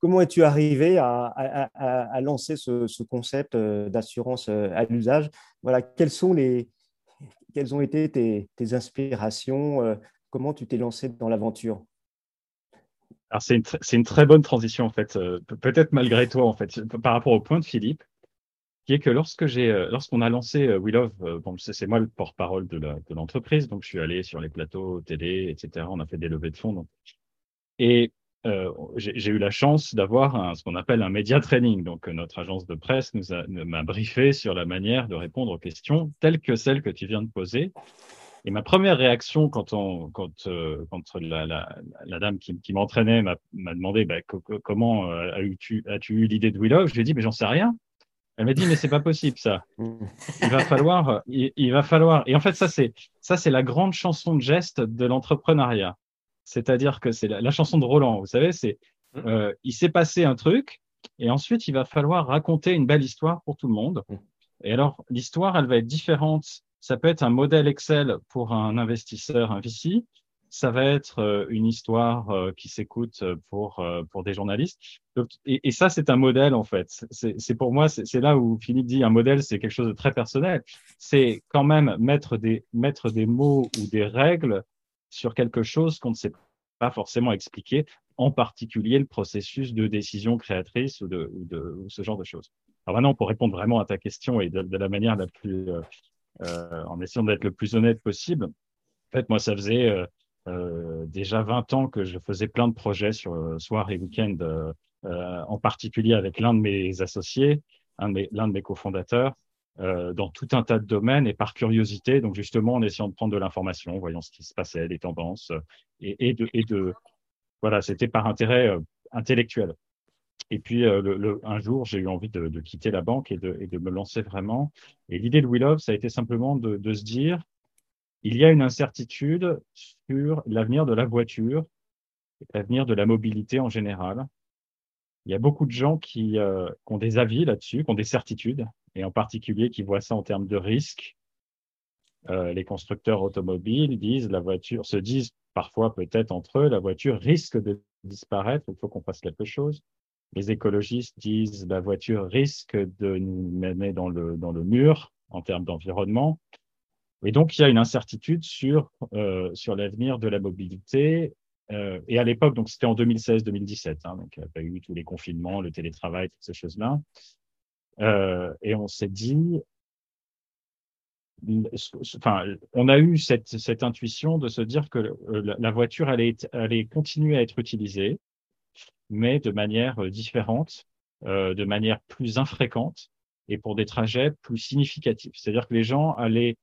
[SPEAKER 2] comment es-tu arrivé à, lancer ce, concept d'assurance à l'usage? Voilà, quelles, sont les, quelles ont été tes, tes inspirations Comment tu t'es lancé dans l'aventure?
[SPEAKER 4] Alors, c'est une, très bonne transition, en fait, euh, peut-être malgré toi, en fait, par rapport au point de Philippe, qui est que lorsque j'ai, euh, lorsqu'on a lancé euh, We Love, c'est moi le porte-parole de l'entreprise, donc je suis allé sur les plateaux télé, etc. On a fait des levées de fonds. Donc, et j'ai eu la chance d'avoir ce qu'on appelle un média training. Donc, notre agence de presse nous m'a briefé sur la manière de répondre aux questions telles que celles que tu viens de poser. Et ma première réaction quand, on, quand, euh, quand la, la, la, dame qui, qui m'entraînait m'a demandé bah, comment euh, as-tu as eu l'idée de Willow, je lui ai dit mais j'en sais rien. Elle m'a dit mais c'est pas possible ça. Il va falloir, il, va falloir. Et en fait ça c'est ça c'est la grande chanson de geste de l'entrepreneuriat. C'est-à-dire que c'est la, chanson de Roland. Vous savez c'est mmh. euh, il s'est passé un truc et ensuite il va falloir raconter une belle histoire pour tout le monde. Mmh. Et alors l'histoire elle va être différente ça peut être un modèle Excel pour un investisseur, un VC. Ça va être euh, une histoire euh, qui s'écoute pour, euh, pour des journalistes. et, ça, c'est un modèle, en fait. C'est pour moi, c'est là où Philippe dit un modèle, c'est quelque chose de très personnel. C'est quand même mettre des, mettre des mots ou des règles sur quelque chose qu'on ne sait pas forcément expliquer, en particulier le processus de décision créatrice ou, de, ou, ce genre de choses. Alors maintenant, pour répondre vraiment à ta question et de, la manière la plus, en essayant d'être le plus honnête possible. En fait, moi, ça faisait euh, euh, déjà 20 ans que je faisais plein de projets sur soir et week-end, en particulier avec l'un de mes associés, l'un de mes cofondateurs. Euh, dans tout un tas de domaines et par curiosité, donc justement en essayant de prendre de l'information, voyant ce qui se passait, les tendances, et, de, voilà, c'était par intérêt euh, intellectuel. Et puis, euh, un jour, j'ai eu envie de, quitter la banque et de, de, me lancer vraiment. Et l'idée de We ça a été simplement de, se dire, il y a une incertitude sur l'avenir de la voiture, l'avenir de la mobilité en général. Il y a beaucoup de gens qui, euh, ont des avis là-dessus, qui ont des certitudes, et en particulier qui voient ça en termes de risque. Euh, les constructeurs automobiles se disent parfois peut-être entre eux, la voiture risque de disparaître, il faut qu'on fasse quelque chose les écologistes disent la voiture risque de nous mener dans le, dans le mur en termes d'environnement. Et donc, il y a une incertitude sur, euh, sur l'avenir de la mobilité. Euh, et à l'époque, donc c'était en 2016-2017, hein, donc il n'y a pas eu tous les confinements, le télétravail, toutes ces choses-là. Euh, et on s'est dit, enfin, on a eu cette, cette intuition de se dire que la voiture allait, allait continuer à être utilisée, mais de manière euh, différente, euh, de manière plus infréquente et pour des trajets plus significatifs. C'est-à-dire que les gens allaient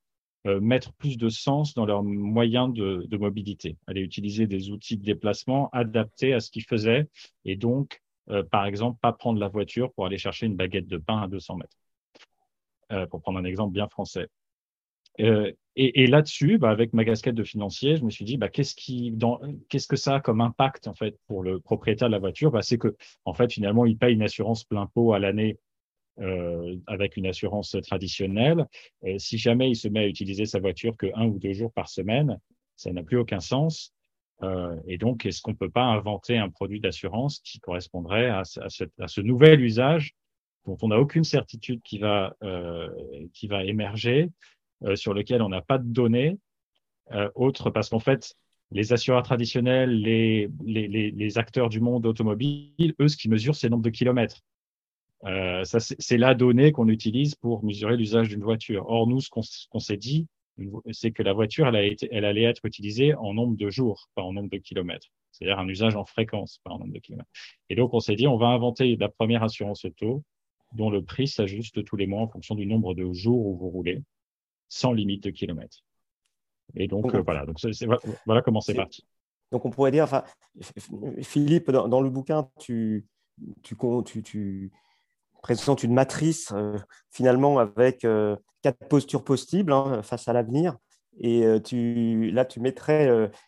[SPEAKER 4] euh, mettre plus de sens dans leurs moyens de, mobilité, allaient utiliser des outils de déplacement adaptés à ce qu'ils faisaient et donc, par exemple, pas prendre la voiture pour aller chercher une baguette de pain à 200 mètres, pour prendre un exemple bien français. Euh, et, là-dessus, bah, avec ma casquette de financier, je me suis dit, bah, qu'est-ce que ça a comme impact en fait pour le propriétaire de la voiture? Bah, C'est que, en fait, finalement, il paye une assurance plein pot à l'année euh, avec une assurance traditionnelle. Si jamais il se met à utiliser sa voiture que un ou deux jours par semaine, ça n'a plus aucun sens. Euh, et donc, est-ce qu'on peut pas inventer un produit d'assurance qui correspondrait à, ce, nouvel usage dont on n'a aucune certitude qui va, émerger? Sur lequel on n'a pas de données euh, autres, parce qu'en fait, les assureurs traditionnels, les, acteurs du monde automobile, eux, ce qu'ils mesurent, c'est le nombre de kilomètres. Euh, c'est la donnée qu'on utilise pour mesurer l'usage d'une voiture. Or, nous, ce qu'on s'est dit, c'est que la voiture, elle allait être utilisée en nombre de jours, pas en nombre de kilomètres. C'est-à-dire un usage en fréquence, pas en nombre de kilomètres. Et donc, on s'est dit, on va inventer la première assurance auto dont le prix s'ajuste tous les mois en fonction du nombre de jours où vous roulez sans limite de kilomètres. Et donc, euh, voilà, donc voilà comment c'est parti.
[SPEAKER 2] Donc, on pourrait dire, enfin, Philippe, dans, le bouquin, tu, tu, tu, tu présentes une matrice euh, finalement avec euh, quatre postures possibles hein, face à l'avenir. Et tu, là, tu mettrais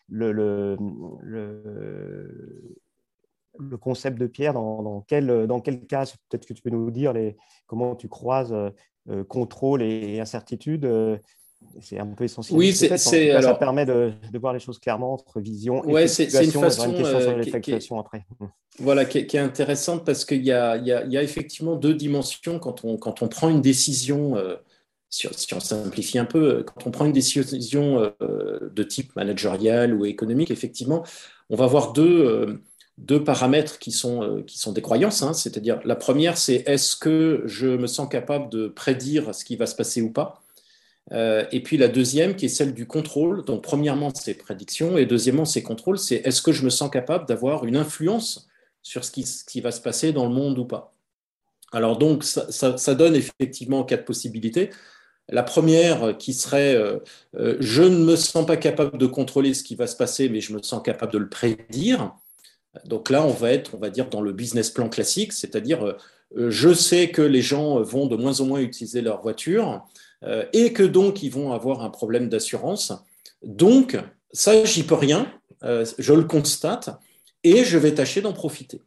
[SPEAKER 2] le, le, le concept de Pierre, dans, quel, dans quel cas, peut-être que tu peux nous dire les, comment tu croises contrôle et, incertitude c'est un peu essentiel.
[SPEAKER 3] Oui, c'est,
[SPEAKER 2] ça permet de, de, voir les choses clairement entre vision et
[SPEAKER 3] ouais, c'est, une façon
[SPEAKER 2] une question sur l'effectuation après.
[SPEAKER 3] Voilà, qui est, intéressante parce qu'il y a, y, y effectivement deux dimensions quand on, quand on prend une décision si on simplifie un peu, quand on prend une décision euh, de type managérial ou économique, effectivement, on va avoir deux, euh, deux paramètres qui sont, euh, qui sont des croyances. Hein. C'est-à-dire, la première, c'est est-ce que je me sens capable de prédire ce qui va se passer ou pas? Et puis la deuxième, qui est celle du contrôle. Donc, premièrement, c'est prédiction, et deuxièmement, c'est contrôle. C'est est-ce que je me sens capable d'avoir une influence sur ce qui, ce qui va se passer dans le monde ou pas? Alors donc, ça, donne effectivement quatre possibilités. La première qui serait euh, euh, je ne me sens pas capable de contrôler ce qui va se passer, mais je me sens capable de le prédire. Donc là, on va être, on va dire, dans le business plan classique, c'est-à-dire euh, je sais que les gens vont de moins en moins utiliser leur voiture et que donc ils vont avoir un problème d'assurance. Donc, ça, j'y peux rien, je le constate et je vais tâcher d'en profiter.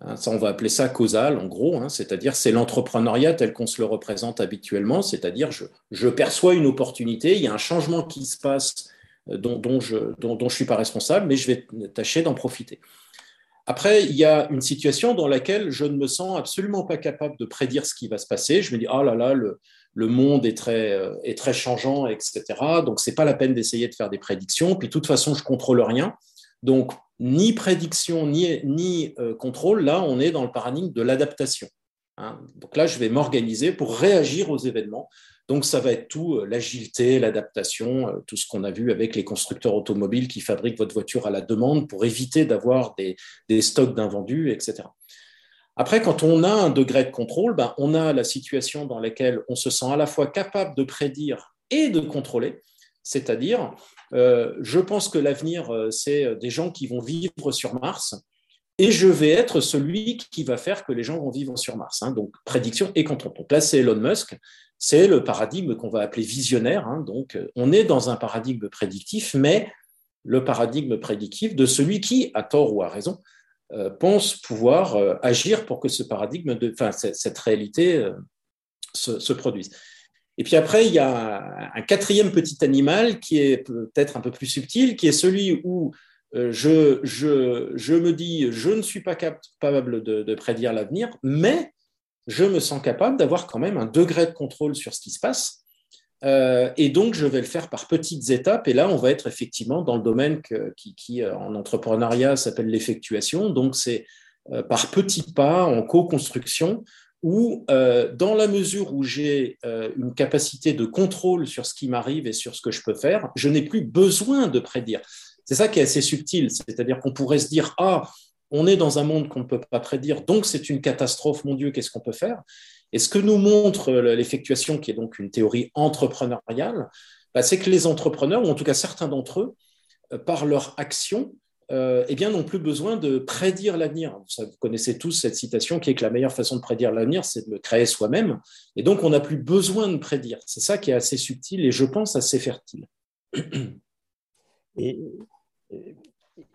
[SPEAKER 3] Hein, ça, on va appeler ça causal, en gros, hein, c'est-à-dire c'est l'entrepreneuriat tel qu'on se le représente habituellement, c'est-à-dire je, perçois une opportunité, il y a un changement qui se passe euh, dont, je ne suis pas responsable, mais je vais tâcher d'en profiter. Après, il y a une situation dans laquelle je ne me sens absolument pas capable de prédire ce qui va se passer. Je me dis, oh là là, le, monde est très, euh, changeant, etc. Donc, ce n'est pas la peine d'essayer de faire des prédictions. Puis, de toute façon, je contrôle rien. Donc, ni prédiction, ni, ni euh, contrôle, là, on est dans le paradigme de l'adaptation. Hein. Donc là, je vais m'organiser pour réagir aux événements. Donc, ça va être tout, euh, l'agilité, l'adaptation, euh, tout ce qu'on a vu avec les constructeurs automobiles qui fabriquent votre voiture à la demande pour éviter d'avoir des, stocks d'invendus, etc. Après, quand on a un degré de contrôle, ben, on a la situation dans laquelle on se sent à la fois capable de prédire et de contrôler. C'est-à-dire, euh, je pense que l'avenir, c'est des gens qui vont vivre sur Mars, et je vais être celui qui va faire que les gens vont vivre sur Mars. Hein. donc, prédiction et contrôle. Donc là, c'est Elon Musk, c'est le paradigme qu'on va appeler visionnaire. Hein. donc, on est dans un paradigme prédictif, mais le paradigme prédictif de celui qui, à tort ou à raison, pense pouvoir agir pour que ce paradigme, cette réalité se produise. Et puis après, il y a un quatrième petit animal qui est peut-être un peu plus subtil, qui est celui où euh, je, me dis, je ne suis pas capable de, prédire l'avenir, mais je me sens capable d'avoir quand même un degré de contrôle sur ce qui se passe. Euh, et donc, je vais le faire par petites étapes. Et là, on va être effectivement dans le domaine qui, euh, en entrepreneuriat, s'appelle l'effectuation. Donc, c'est par petits pas, en co-construction, où, dans la mesure où j'ai une capacité de contrôle sur ce qui m'arrive et sur ce que je peux faire, je n'ai plus besoin de prédire. C'est ça qui est assez subtil, c'est-à-dire qu'on pourrait se dire, ah, on est dans un monde qu'on ne peut pas prédire, donc c'est une catastrophe, mon Dieu, qu'est-ce qu'on peut faire? Et ce que nous montre euh, l'effectuation, qui est donc une théorie entrepreneuriale, bah, c'est que les entrepreneurs, ou en tout cas certains d'entre eux, par leur action, euh, eh bien, n'ont plus besoin de prédire l'avenir. Vous connaissez tous cette citation qui est que la meilleure façon de prédire l'avenir, c'est de le créer soi-même. Et donc, on n'a plus besoin de prédire. C'est ça qui est assez subtil et je pense assez fertile. <clears throat>
[SPEAKER 2] Et,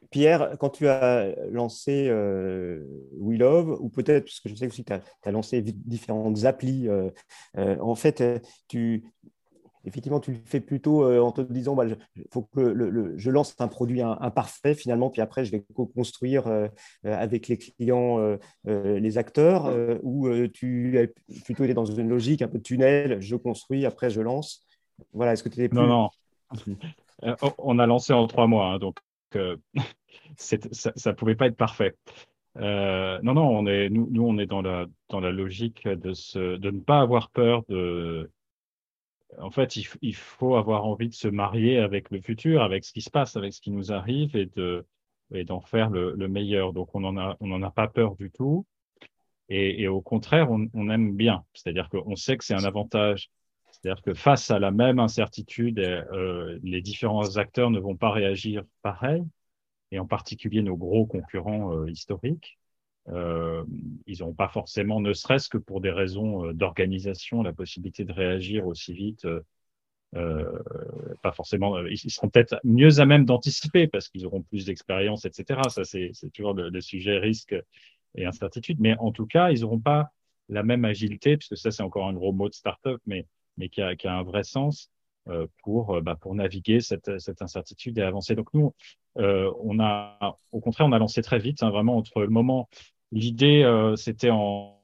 [SPEAKER 2] Pierre, quand tu as lancé euh, We Love, ou peut-être, parce que je sais aussi que tu as, lancé différentes applis, euh, en fait, tu, effectivement, tu le fais plutôt euh, en te disant, bah, il faut que je lance un produit imparfait finalement, puis après, je vais co-construire euh, euh, avec les clients, les acteurs, ou tu es plutôt dans une logique un peu tunnel, je construis, après, je lance. Voilà, est-ce que tu es plus...
[SPEAKER 4] Non, non. On a lancé en trois mois, hein, donc <laughs> ça ne pouvait pas être parfait. non, non, on est, nous, on est dans la, dans la logique de, se, de ne pas avoir peur de, en fait, il, faut avoir envie de se marier avec le futur, avec ce qui se passe, avec ce qui nous arrive et de et d'en faire le, meilleur. Donc, on n'en a, on a pas peur du tout. Et, au contraire, on, aime bien. C'est-à-dire qu'on sait que c'est un avantage. C'est-à-dire que face à la même incertitude, euh, les différents acteurs ne vont pas réagir pareil, et en particulier nos gros concurrents euh, historiques. Euh, ils n'ont pas forcément, ne serait-ce que pour des raisons d'organisation, la possibilité de réagir aussi vite pas forcément, ils seront peut-être mieux à même d'anticiper parce qu'ils auront plus d'expérience, etc. Ça, c'est toujours le, sujet risque et incertitude. Mais en tout cas, ils n'auront pas la même agilité, puisque ça, c'est encore un gros mot de startup, mais, mais qui, a, qui a un vrai sens pour, bah, pour naviguer cette, cette incertitude et avancer. Donc nous, on a, au contraire, on a lancé très vite, hein, vraiment entre le moment. L'idée, c'était en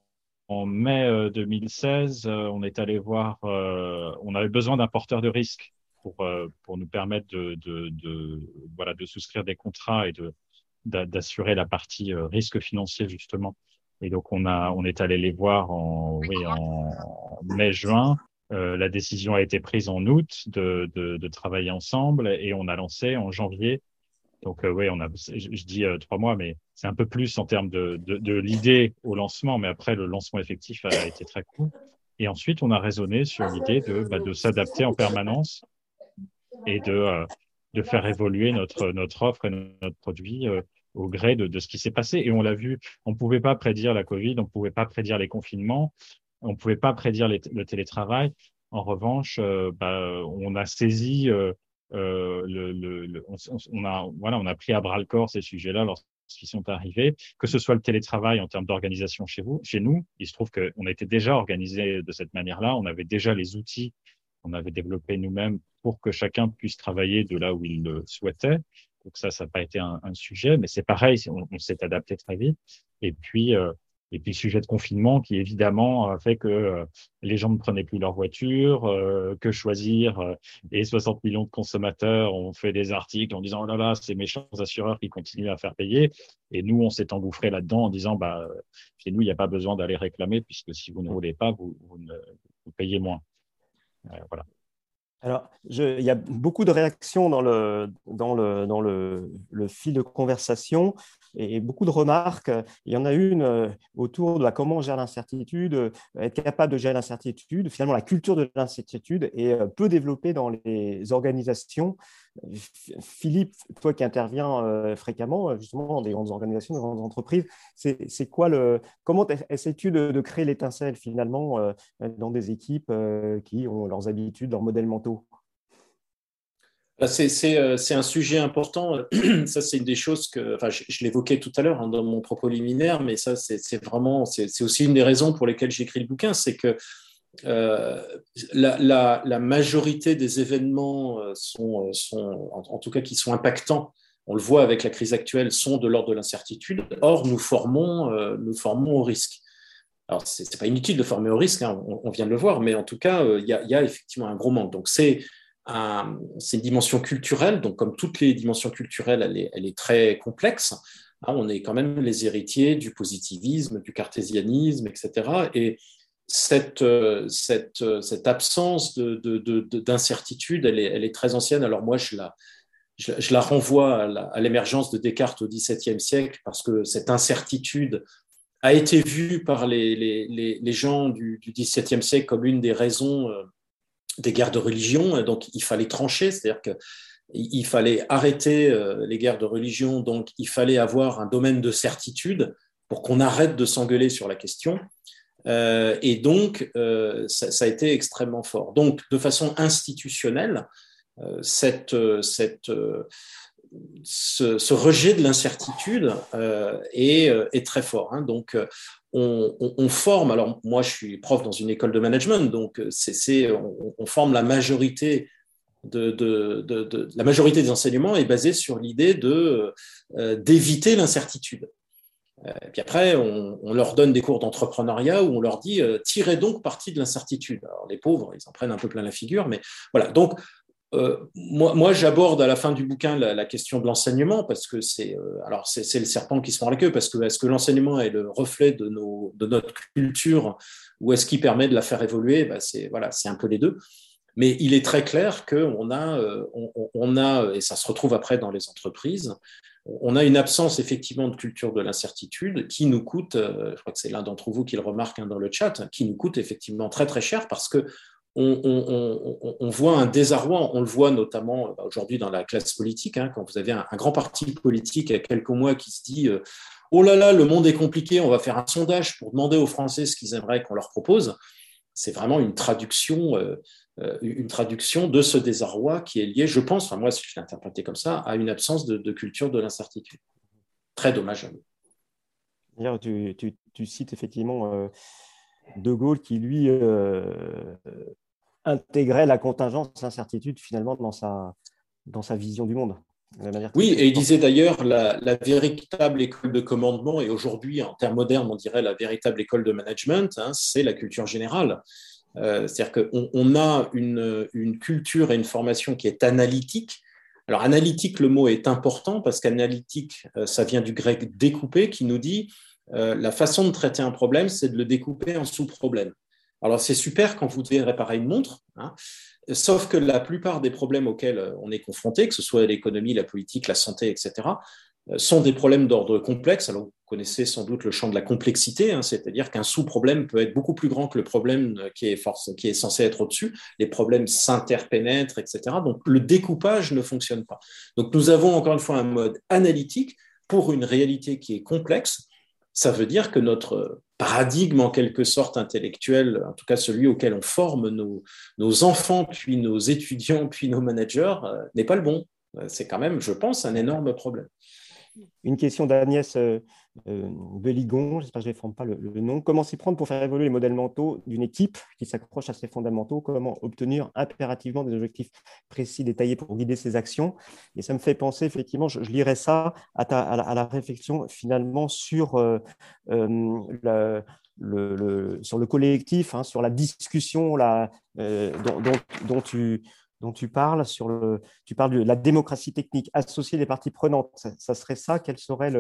[SPEAKER 4] en mai 2016, euh, euh, on est allé voir, euh, on avait besoin d'un porteur de risque pour, pour nous permettre de, de, de, voilà, de souscrire des contrats et de, d'assurer la partie risque financier justement. Et donc on a, on est allé les voir en, oui, en mai-juin. La décision a été prise en août de, travailler ensemble et on a lancé en janvier donc, euh, oui, on a, je, dis euh, trois mois, mais c'est un peu plus en termes de, l'idée au lancement, mais après, le lancement effectif a été très court. Et ensuite, on a raisonné sur l'idée de, bah, s'adapter en permanence et de, euh, faire évoluer notre, notre offre et notre produit au gré de, de ce qui s'est passé. Et on l'a vu, on ne pouvait pas prédire la Covid, on ne pouvait pas prédire les confinements, on ne pouvait pas prédire le télétravail. En revanche, bah, on a saisi euh, le, le, on, on, a, voilà, on a pris à bras le corps ces sujets-là lorsqu'ils sont arrivés, que ce soit le télétravail en termes d'organisation chez vous, chez nous. Il se trouve qu'on était déjà organisé de cette manière-là. On avait déjà les outils qu'on avait développés nous-mêmes pour que chacun puisse travailler de là où il le souhaitait. Donc ça, ça n'a pas été un, un sujet, mais c'est pareil, on, on s'est adapté très vite. Et puis, euh, et puis, le sujet de confinement qui, évidemment, fait que euh, les gens ne prenaient plus leur voiture, euh, que choisir. Euh, et 60 millions de consommateurs ont fait des articles en disant, oh là là, ces méchants assureurs qui continuent à faire payer. Et nous, on s'est engouffré là-dedans en disant, bah, chez nous, il n'y a pas besoin d'aller réclamer puisque si vous ne roulez pas, vous, vous, ne, vous payez moins. voilà.
[SPEAKER 2] Alors, je, il y a beaucoup de réactions dans le, dans le, dans le, le fil de conversation et beaucoup de remarques. Il y en a une euh, autour de comment gérer l'incertitude, euh, être capable de gérer l'incertitude. Finalement, la culture de l'incertitude est euh, peu développée dans les organisations. Philippe, toi qui interviens fréquemment justement dans des grandes organisations, des grandes entreprises, c'est quoi le comment essaies-tu de, créer l'étincelle finalement dans des équipes qui ont leurs habitudes, leurs modèles mentaux?
[SPEAKER 3] C'est un sujet important. <clears throat> Ça, c'est une des choses que, enfin, je, l'évoquais tout à l'heure hein, dans mon propos liminaire, mais ça, c'est vraiment, c'est aussi une des raisons pour lesquelles j'écris le bouquin, c'est que euh, la, majorité des événements euh, sont, euh, en, tout cas, qui sont impactants. On le voit avec la crise actuelle, sont de l'ordre de l'incertitude. Or, nous formons, nous formons au risque. Alors, c'est n'est pas inutile de former au risque, hein, on, on, vient de le voir, mais en tout cas, il y, y, a effectivement un gros manque. Donc, c'est c'est une dimension culturelle, donc comme toutes les dimensions culturelles, elle est, très complexe. Hein, on est quand même les héritiers du positivisme, du cartésianisme, etc. Et cette, absence d'incertitude, de, de, elle, est, très ancienne. Alors moi, je la, renvoie à l'émergence de Descartes au XVIIe siècle, parce que cette incertitude a été vue par les, gens du, du XVIIe siècle comme une des raisons euh, des guerres de religion, donc il fallait trancher, c'est-à-dire qu'il fallait arrêter euh, les guerres de religion, donc il fallait avoir un domaine de certitude pour qu'on arrête de s'engueuler sur la question. Euh, et donc, euh, ça, a été extrêmement fort. Donc, de façon institutionnelle, cette, cette, ce, rejet de l'incertitude est, est, très fort. Hein. Donc, on, forme, alors moi je suis prof dans une école de management, donc euh, on, forme la majorité de, la majorité des enseignements est basée sur l'idée euh, d'éviter l'incertitude. Euh, puis après, on, leur donne des cours d'entrepreneuriat où on leur dit tirez donc parti de l'incertitude. Alors les pauvres, ils en prennent un peu plein la figure, mais voilà. Donc euh, moi, j'aborde à la fin du bouquin la, question de l'enseignement parce que c'est euh, alors c'est le serpent qui se prend la queue parce que est-ce que l'enseignement est le reflet de, nos, de notre culture ou est-ce qu'il permet de la faire évoluer? Bah, C'est voilà, c'est un peu les deux. Mais il est très clair qu'on a, euh, on, a, et ça se retrouve après dans les entreprises, on a une absence effectivement de culture de l'incertitude qui nous coûte, je crois que c'est l'un d'entre vous qui le remarque hein, dans le chat, qui nous coûte effectivement très très cher parce que on, voit un désarroi, on le voit notamment euh, aujourd'hui dans la classe politique, hein, quand vous avez un, grand parti politique il y a quelques mois qui se dit euh, Oh là là, le monde est compliqué, on va faire un sondage pour demander aux Français ce qu'ils aimeraient qu'on leur propose. C'est vraiment une traduction, euh, une traduction de ce désarroi qui est lié, je pense, enfin moi si je l'ai interprété comme ça, à une absence de, culture de l'incertitude. Très dommageable.
[SPEAKER 2] Tu, tu, cites effectivement De Gaulle qui, lui, intégrait la contingence incertitude finalement dans sa, dans sa vision du monde.
[SPEAKER 3] Oui, et il disait d'ailleurs la, la, véritable école de commandement, et aujourd'hui, en termes modernes, on dirait la véritable école de management, hein, c'est la culture générale. Euh, c'est-à-dire qu'on on a une, une, culture et une formation qui est analytique. Alors, analytique, le mot est important parce qu'analytique, euh, ça vient du grec découper, qui nous dit euh, la façon de traiter un problème, c'est de le découper en sous-problèmes. Alors, c'est super quand vous devez réparer une montre, hein, Sauf que la plupart des problèmes auxquels euh, on est confronté, que ce soit l'économie, la politique, la santé, etc., euh, sont des problèmes d'ordre complexe. Alors, vous connaissez sans doute le champ de la complexité, hein, c'est-à-dire qu'un sous-problème peut être beaucoup plus grand que le problème euh, qui est, qui est censé être au-dessus. Les problèmes s'interpénètrent, etc. Donc, le découpage ne fonctionne pas. Donc, nous avons encore une fois un mode analytique pour une réalité qui est complexe. Ça veut dire que notre paradigme en quelque sorte intellectuel, en tout cas celui auquel on forme nos, enfants, puis nos étudiants, puis nos managers, euh, n'est pas le bon. Euh, c'est quand même, je pense, un énorme problème.
[SPEAKER 2] Une question d'Agnès euh, Beligon, j'espère que je ne forme pas le, nom. Comment s'y prendre pour faire évoluer les modèles mentaux d'une équipe qui s'accroche à ses fondamentaux? Comment obtenir impérativement des objectifs précis, détaillés pour guider ses actions? Et ça me fait penser, effectivement, je, lirai ça à, la, réflexion finalement sur, euh, euh, le, sur le collectif, hein, sur la discussion dont, tu dont tu parles, sur le, tu parles de la démocratie technique, associer les parties prenantes. Ça, serait ça? Quelle serait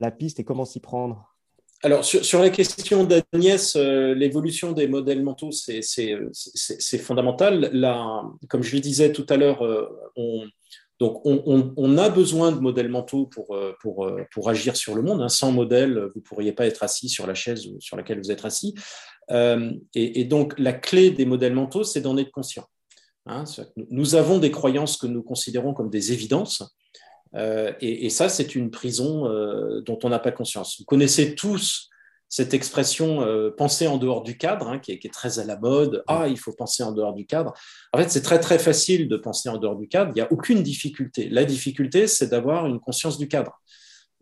[SPEAKER 2] la piste et comment s'y prendre?
[SPEAKER 3] Alors, sur, la question d'Agnès, euh, l'évolution des modèles mentaux, c'est fondamental. Comme je le disais tout à l'heure, euh, on, donc on, a besoin de modèles mentaux pour, euh, pour, pour agir sur le monde. Hein. Sans modèle, vous ne pourriez pas être assis sur la chaise sur laquelle vous êtes assis. et, donc, la clé des modèles mentaux, c'est d'en être conscient. Hein, nous avons des croyances que nous considérons comme des évidences, euh, et, ça, c'est une prison euh, dont on n'a pas conscience. Vous connaissez tous cette expression euh, penser en dehors du cadre, hein, qui, est, très à la mode. Ah, il faut penser en dehors du cadre. En fait, c'est très très facile de penser en dehors du cadre. Il n'y a aucune difficulté. La difficulté, c'est d'avoir une conscience du cadre.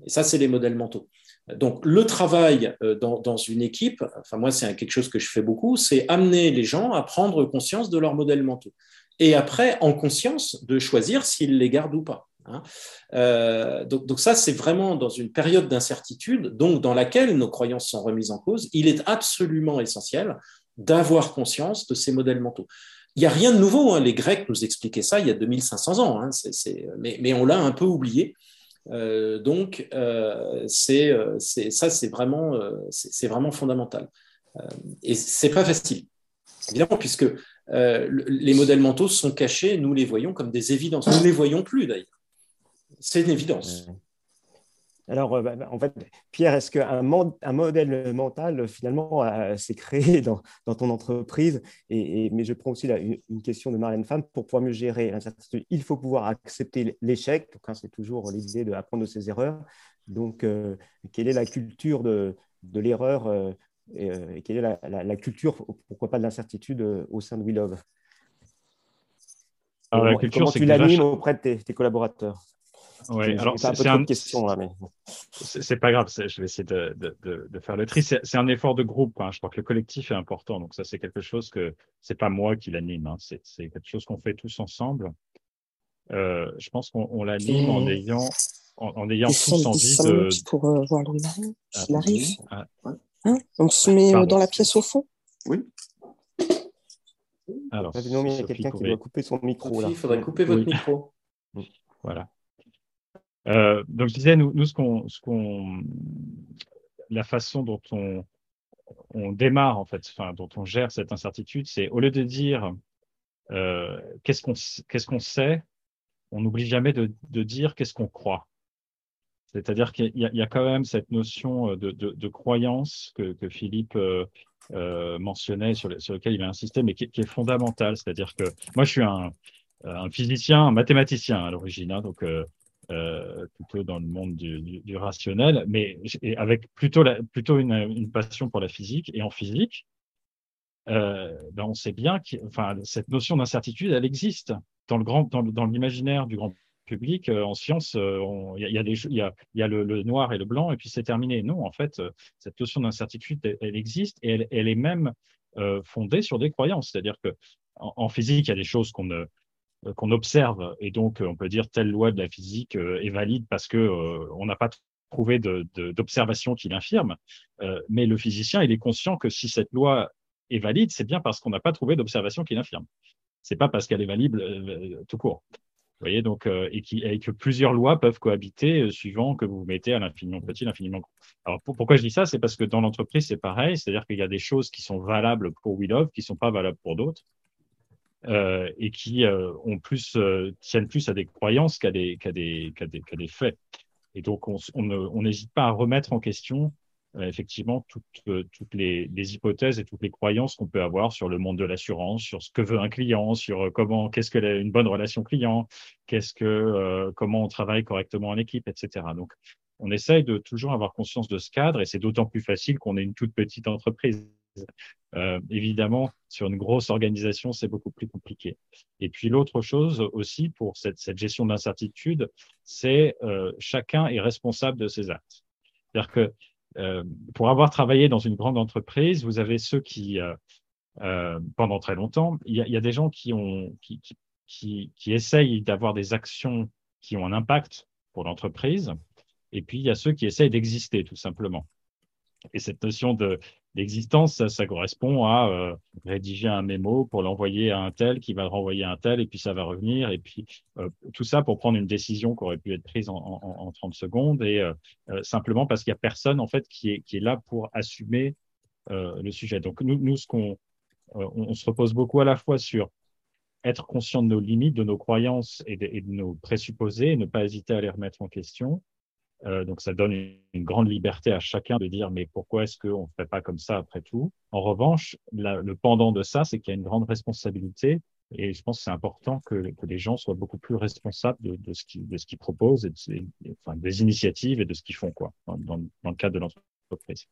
[SPEAKER 3] Et ça, c'est les modèles mentaux. Donc, le travail dans, dans une équipe, enfin moi, c'est quelque chose que je fais beaucoup, c'est amener les gens à prendre conscience de leurs modèles mentaux et après, en conscience, de choisir s'ils les gardent ou pas. Hein. Euh, donc, ça, c'est vraiment dans une période d'incertitude, donc dans laquelle nos croyances sont remises en cause, il est absolument essentiel d'avoir conscience de ces modèles mentaux. Il n'y a rien de nouveau, hein. les Grecs nous expliquaient ça il y a 2500 ans, hein. mais, on l'a un peu oublié. Euh, donc, euh, ça, c'est vraiment, c'est, vraiment fondamental. et c'est pas facile, évidemment, puisque euh, les modèles mentaux sont cachés, nous les voyons comme des évidences. Nous ne les voyons plus d'ailleurs. C'est une évidence.
[SPEAKER 2] Alors, euh, bah, en fait, Pierre, est-ce qu'un un modèle mental, finalement, s'est créé <laughs> dans, ton entreprise et, Mais je prends aussi une, question de Marlène Femme. Pour pouvoir mieux gérer l'incertitude, il faut pouvoir accepter l'échec. Hein, c'est toujours l'idée d'apprendre de ses erreurs. Donc, euh, quelle est la culture de l'erreur euh, et, quelle est la, culture, pourquoi pas de l'incertitude euh, au sein de We Love alors, la culture, Comment tu l'animes auprès de tes, collaborateurs?
[SPEAKER 4] Oui, alors c'est un peu de question là, mais c'est pas grave. Je vais essayer de, de, faire le tri. C'est un effort de groupe. Hein. Je crois que le collectif est important. Donc ça, c'est quelque chose que c'est pas moi qui l'anime. Hein. C'est quelque chose qu'on fait tous ensemble. Euh, je pense qu'on l'anime en ayant en, ayant tous envie de.
[SPEAKER 5] Pour voir Louis-Marie, s'il ah, arrive. Ah. Hein on se met dans la pièce au fond?
[SPEAKER 3] Oui.
[SPEAKER 2] Alors, il y a quelqu'un qui doit couper son micro.
[SPEAKER 3] Là. Il faudrait couper votre micro.
[SPEAKER 4] Voilà. Euh, donc, je disais, nous, nous ce qu'on, ce qu'on, la façon dont on, on démarre, en fait, enfin, dont on gère cette incertitude, c'est au lieu de dire euh, qu'est-ce qu'on, qu'est-ce qu'on sait, on n'oublie jamais de, de dire qu'est-ce qu'on croit. C'est-à-dire qu'il y, a quand même cette notion euh, de, croyance que, Philippe euh, euh, mentionnait, sur, lequel il a insisté, mais qui, est fondamentale. C'est-à-dire que moi, je suis un, physicien, un mathématicien à l'origine, hein, donc plutôt dans le monde du, rationnel, mais avec plutôt, une, passion pour la physique. Et en physique, ben, on sait bien que enfin, cette notion d'incertitude, elle existe dans le grand, dans, dans l'imaginaire du grand public. en science, il y, a, le, noir et le blanc, et puis c'est terminé. Non, en fait, cette notion d'incertitude, elle, existe et elle, est même fondée sur des croyances. C'est-à-dire que en, physique, il y a des choses qu'on observe et donc on peut dire telle loi de la physique est valide parce que on n'a pas trouvé d'observation qui l'infirme. mais le physicien, il est conscient que si cette loi est valide, c'est bien parce qu'on n'a pas trouvé d'observation qui l'infirme. C'est pas parce qu'elle est valide euh, tout court. Vous voyez, donc, euh, et, qui, et, que plusieurs lois peuvent cohabiter euh, suivant que vous mettez à l'infiniment petit, l'infiniment grand. Alors, pourquoi je dis ça? C'est parce que dans l'entreprise, c'est pareil, c'est-à-dire qu'il y a des choses qui sont valables pour We Love, qui sont pas valables pour d'autres, euh, et qui ont plus, tiennent plus à des croyances qu'à des, qu'à des, qu'à des, des, faits. Et donc, on n'hésite pas à remettre en question effectivement toutes, euh, toutes les, hypothèses et toutes les croyances qu'on peut avoir sur le monde de l'assurance, sur ce que veut un client, sur euh, comment, qu'est-ce que une bonne relation client, qu'est-ce que, comment on travaille correctement en équipe, etc. Donc, on essaye de toujours avoir conscience de ce cadre et c'est d'autant plus facile qu'on est une toute petite entreprise. évidemment, sur une grosse organisation, c'est beaucoup plus compliqué. Et puis l'autre chose aussi pour cette, cette gestion d'incertitude, c'est chacun est responsable de ses actes. C'est-à-dire que euh, pour avoir travaillé dans une grande entreprise, vous avez ceux qui, euh, euh, pendant très longtemps, il y, a, des gens qui, ont, qui, qui, qui essayent d'avoir des actions qui ont un impact pour l'entreprise, et puis il y a ceux qui essayent d'exister tout simplement. Et cette notion de, d'existence, ça, correspond à euh, rédiger un mémo pour l'envoyer à un tel qui va le renvoyer à un tel et puis ça va revenir. Et puis euh, tout ça pour prendre une décision qui aurait pu être prise en, en, en 30 secondes et euh, simplement parce qu'il n'y a personne en fait qui est, là pour assumer le sujet. Donc nous, nous ce on, se repose beaucoup à la fois sur être conscient de nos limites, de nos croyances et de, et de nos présupposés et ne pas hésiter à les remettre en question. Euh, donc ça donne une, grande liberté à chacun de dire mais pourquoi est-ce qu'on ne fait pas comme ça après tout? En revanche, le pendant de ça, c'est qu'il y a une grande responsabilité et je pense que c'est important que, les gens soient beaucoup plus responsables de, ce qu'ils proposent, enfin, des initiatives et de ce qu'ils font quoi, dans, dans, le cadre de l'entreprise.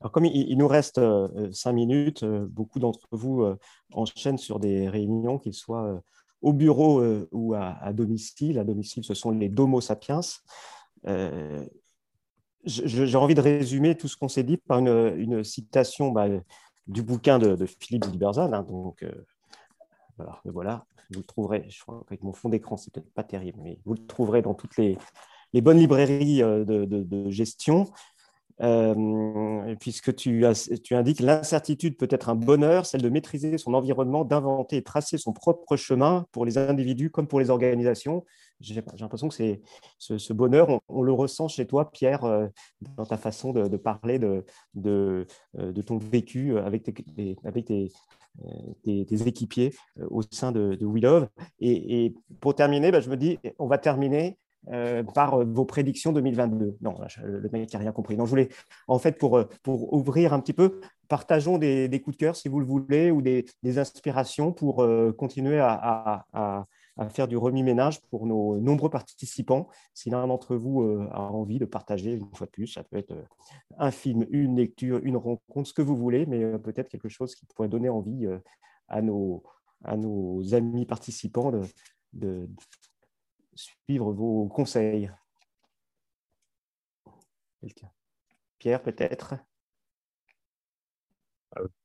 [SPEAKER 2] Alors comme il, nous reste euh, cinq minutes, euh, beaucoup d'entre vous enchaînent sur des réunions, qu'ils soient au bureau ou à, à, domicile. À domicile, ce sont les Domo Sapiens. Euh, j'ai envie de résumer tout ce qu'on s'est dit par une, citation bah, du bouquin de, Philippe Liberzan. Hein, donc, euh, voilà, vous le trouverez. Je crois qu'avec mon fond d'écran, c'est peut-être pas terrible, mais vous le trouverez dans toutes les, bonnes librairies euh, de, gestion. Puisque tu, tu indiques l'incertitude peut être un bonheur, celle de maîtriser son environnement, d'inventer et tracer son propre chemin pour les individus comme pour les organisations j'ai l'impression que c'est ce, bonheur, on, le ressent chez toi, Pierre, euh, dans ta façon de, parler euh, de, ton vécu avec tes, euh, équipiers au sein de, de We Love. Et, pour terminer, bah, je me dis, on va terminer par vos prédictions 2022. Non, le mec n'a rien compris. Non, je voulais, en fait, pour, pour ouvrir un petit peu, partageons des, coups de cœur, si vous le voulez, ou des, inspirations pour continuer à, à faire du remis-ménage pour nos nombreux participants. Si l'un d'entre vous euh, a envie de partager une fois de plus, ça peut être euh, un film, une lecture, une rencontre, ce que vous voulez, mais euh, peut-être quelque chose qui pourrait donner envie à nos, à nos amis participants de suivre vos conseils. Pierre, peut-être?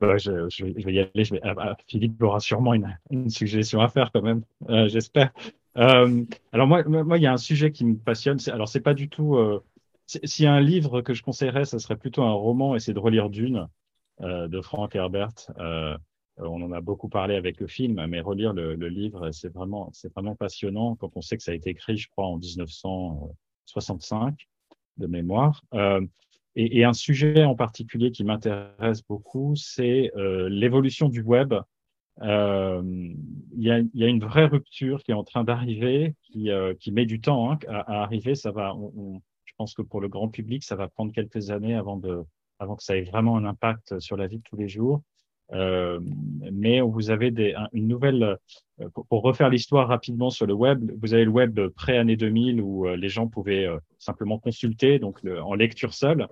[SPEAKER 4] Euh, je, vais y aller. Ah, ah, Philippe aura sûrement une, suggestion à faire quand même, euh, j'espère. Euh, alors moi, moi, il y a un sujet qui me passionne. Alors c'est pas du tout. A un livre que je conseillerais, ça serait plutôt un roman. Et c'est de relire Dune de Frank Herbert. On en a beaucoup parlé avec le film, mais relire le, le livre, c'est vraiment, c'est vraiment passionnant quand on sait que ça a été écrit, je crois, en 1965 de mémoire. Et, et, un sujet en particulier qui m'intéresse beaucoup, c'est euh, l'évolution du web. Euh, il, y a, y, a, une vraie rupture qui est en train d'arriver, qui, euh, qui, met du temps hein, à, à, arriver. Ça va, on, je pense que pour le grand public, ça va prendre quelques années avant, de, avant que ça ait vraiment un impact sur la vie de tous les jours. Euh, mais vous avez des, une nouvelle, euh, pour, refaire l'histoire rapidement sur le web, vous avez le web pré-année 2000 où euh, les gens pouvaient simplement consulter, donc en lecture seule.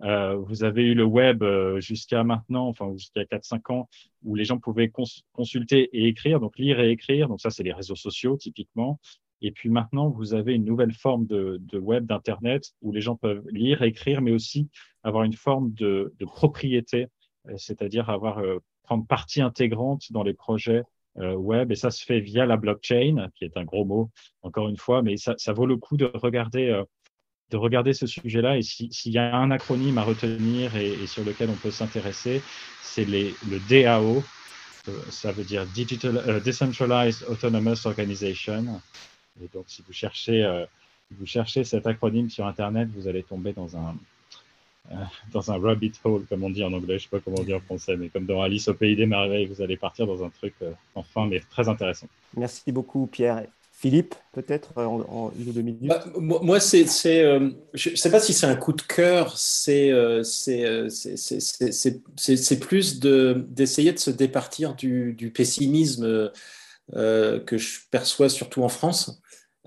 [SPEAKER 4] vous avez eu le web jusqu'à maintenant, enfin jusqu'à 4-5 ans, où les gens pouvaient consulter et écrire, donc lire et écrire. Donc ça, c'est les réseaux sociaux typiquement. Et puis maintenant, vous avez une nouvelle forme de, web, d'Internet, où les gens peuvent lire, écrire, mais aussi avoir une forme de propriété, c'est-à-dire avoir prendre partie intégrante dans les projets euh, web et ça se fait via la blockchain, qui est un gros mot encore une fois, mais ça, ça vaut le coup de regarder, euh, de regarder ce sujet-là. Et s'il y a un acronyme à retenir et, sur lequel on peut s'intéresser, c'est le DAO. Euh, ça veut dire Digital Decentralized Autonomous Organization. Et donc, si vous cherchez, vous cherchez cet acronyme sur Internet, vous allez tomber dans un, euh, <laughs> dans un rabbit hole, comme on dit en anglais, je sais pas comment on dit en français, mais comme dans Alice au pays des merveilles, vous allez partir dans un truc euh, enfin, mais très intéressant.
[SPEAKER 2] Merci beaucoup, Pierre. Philippe, peut-être euh, en, une ou deux minutes bah,
[SPEAKER 3] Moi, c'est, je ne sais pas si c'est un coup de cœur, c'est, c'est, plus de, d'essayer de se départir du, du pessimisme que je perçois surtout en France.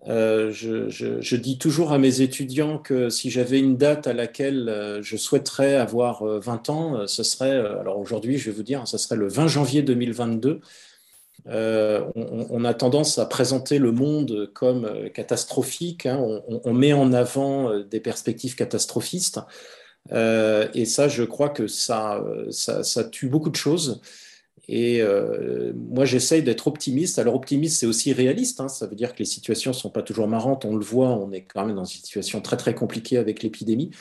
[SPEAKER 3] Euh, je, dis toujours à mes étudiants que si j'avais une date à laquelle euh, je souhaiterais avoir 20 euh, ans, ce serait, alors aujourd'hui je vais vous dire, ce serait le 20 janvier 2022. on, a tendance à présenter le monde comme catastrophique, hein. on, met en avant des perspectives catastrophistes, et ça je crois que ça, ça tue beaucoup de choses. Et euh, moi, j'essaye d'être optimiste. Alors, optimiste, c'est aussi réaliste. Hein. Ça veut dire que les situations ne sont pas toujours marrantes. On le voit, on est quand même dans une situation très, très compliquée avec l'épidémie.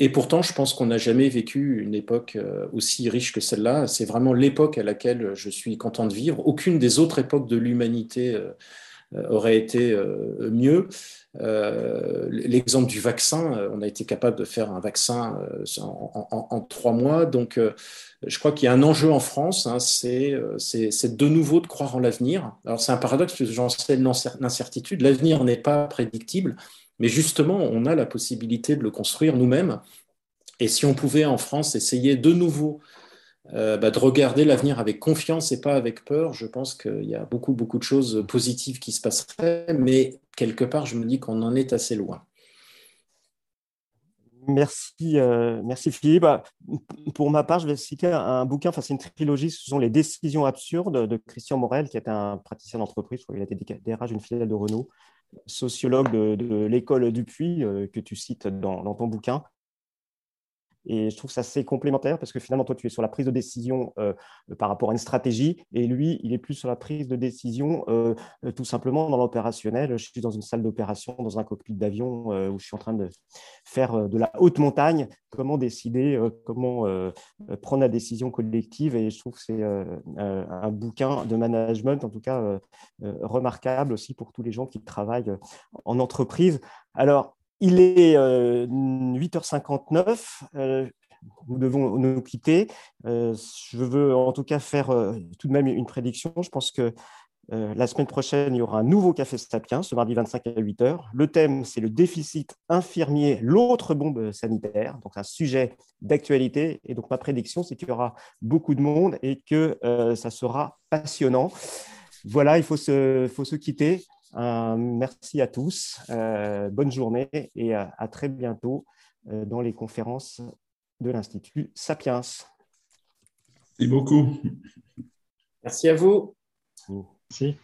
[SPEAKER 3] Et pourtant, je pense qu'on n'a jamais vécu une époque euh, aussi riche que celle-là. C'est vraiment l'époque à laquelle je suis content de vivre. Aucune des autres époques de l'humanité euh, aurait été mieux. L'exemple du vaccin, on a été capable de faire un vaccin en trois mois. Donc, je crois qu'il y a un enjeu en France, hein, euh, c'est de nouveau de croire en l'avenir. Alors c'est un paradoxe que j'enseigne l'incertitude. L'avenir n'est pas prédictible, mais justement, on a la possibilité de le construire nous-mêmes. Et si on pouvait en France essayer de nouveau euh, bah, de regarder l'avenir avec confiance et pas avec peur, je pense qu'il y a beaucoup, beaucoup de choses positives qui se passeraient, mais quelque part, je me dis qu'on en est assez loin.
[SPEAKER 2] Merci, euh, merci Philippe. Bah, pour ma part, je vais citer un, bouquin, enfin c'est une trilogie, ce sont Les décisions absurdes de Christian Morel, qui est un praticien d'entreprise, il a été DRH d'une filiale de Renault, sociologue de, l'école Dupuis, euh, que tu cites dans, ton bouquin. Et je trouve ça assez complémentaire parce que finalement, toi, tu es sur la prise de décision euh, par rapport à une stratégie et lui, il est plus sur la prise de décision euh, euh, tout simplement dans l'opérationnel. Je suis dans une salle d'opération, dans un cockpit d'avion où je suis en train de faire de la haute montagne. Comment décider, comment prendre la décision collective? Et je trouve que c'est un bouquin de management, en tout cas remarquable aussi pour tous les gens qui travaillent en entreprise. Alors, il est 8h59. Euh, euh, nous devons nous quitter. Euh, je veux en tout cas faire tout de même une prédiction. Je pense que la semaine prochaine, il y aura un nouveau Café Sapiens, ce mardi 25 à 8h. Le thème, c'est le déficit infirmier, l'autre bombe sanitaire. Donc, un sujet d'actualité. Et donc, ma prédiction, c'est qu'il y aura beaucoup de monde et que ça sera passionnant. Voilà, il faut se, faut se quitter merci à tous, euh, bonne journée et à, très bientôt euh, dans les conférences de l'Institut Sapiens.
[SPEAKER 1] Merci beaucoup.
[SPEAKER 3] Merci à vous.
[SPEAKER 4] Merci.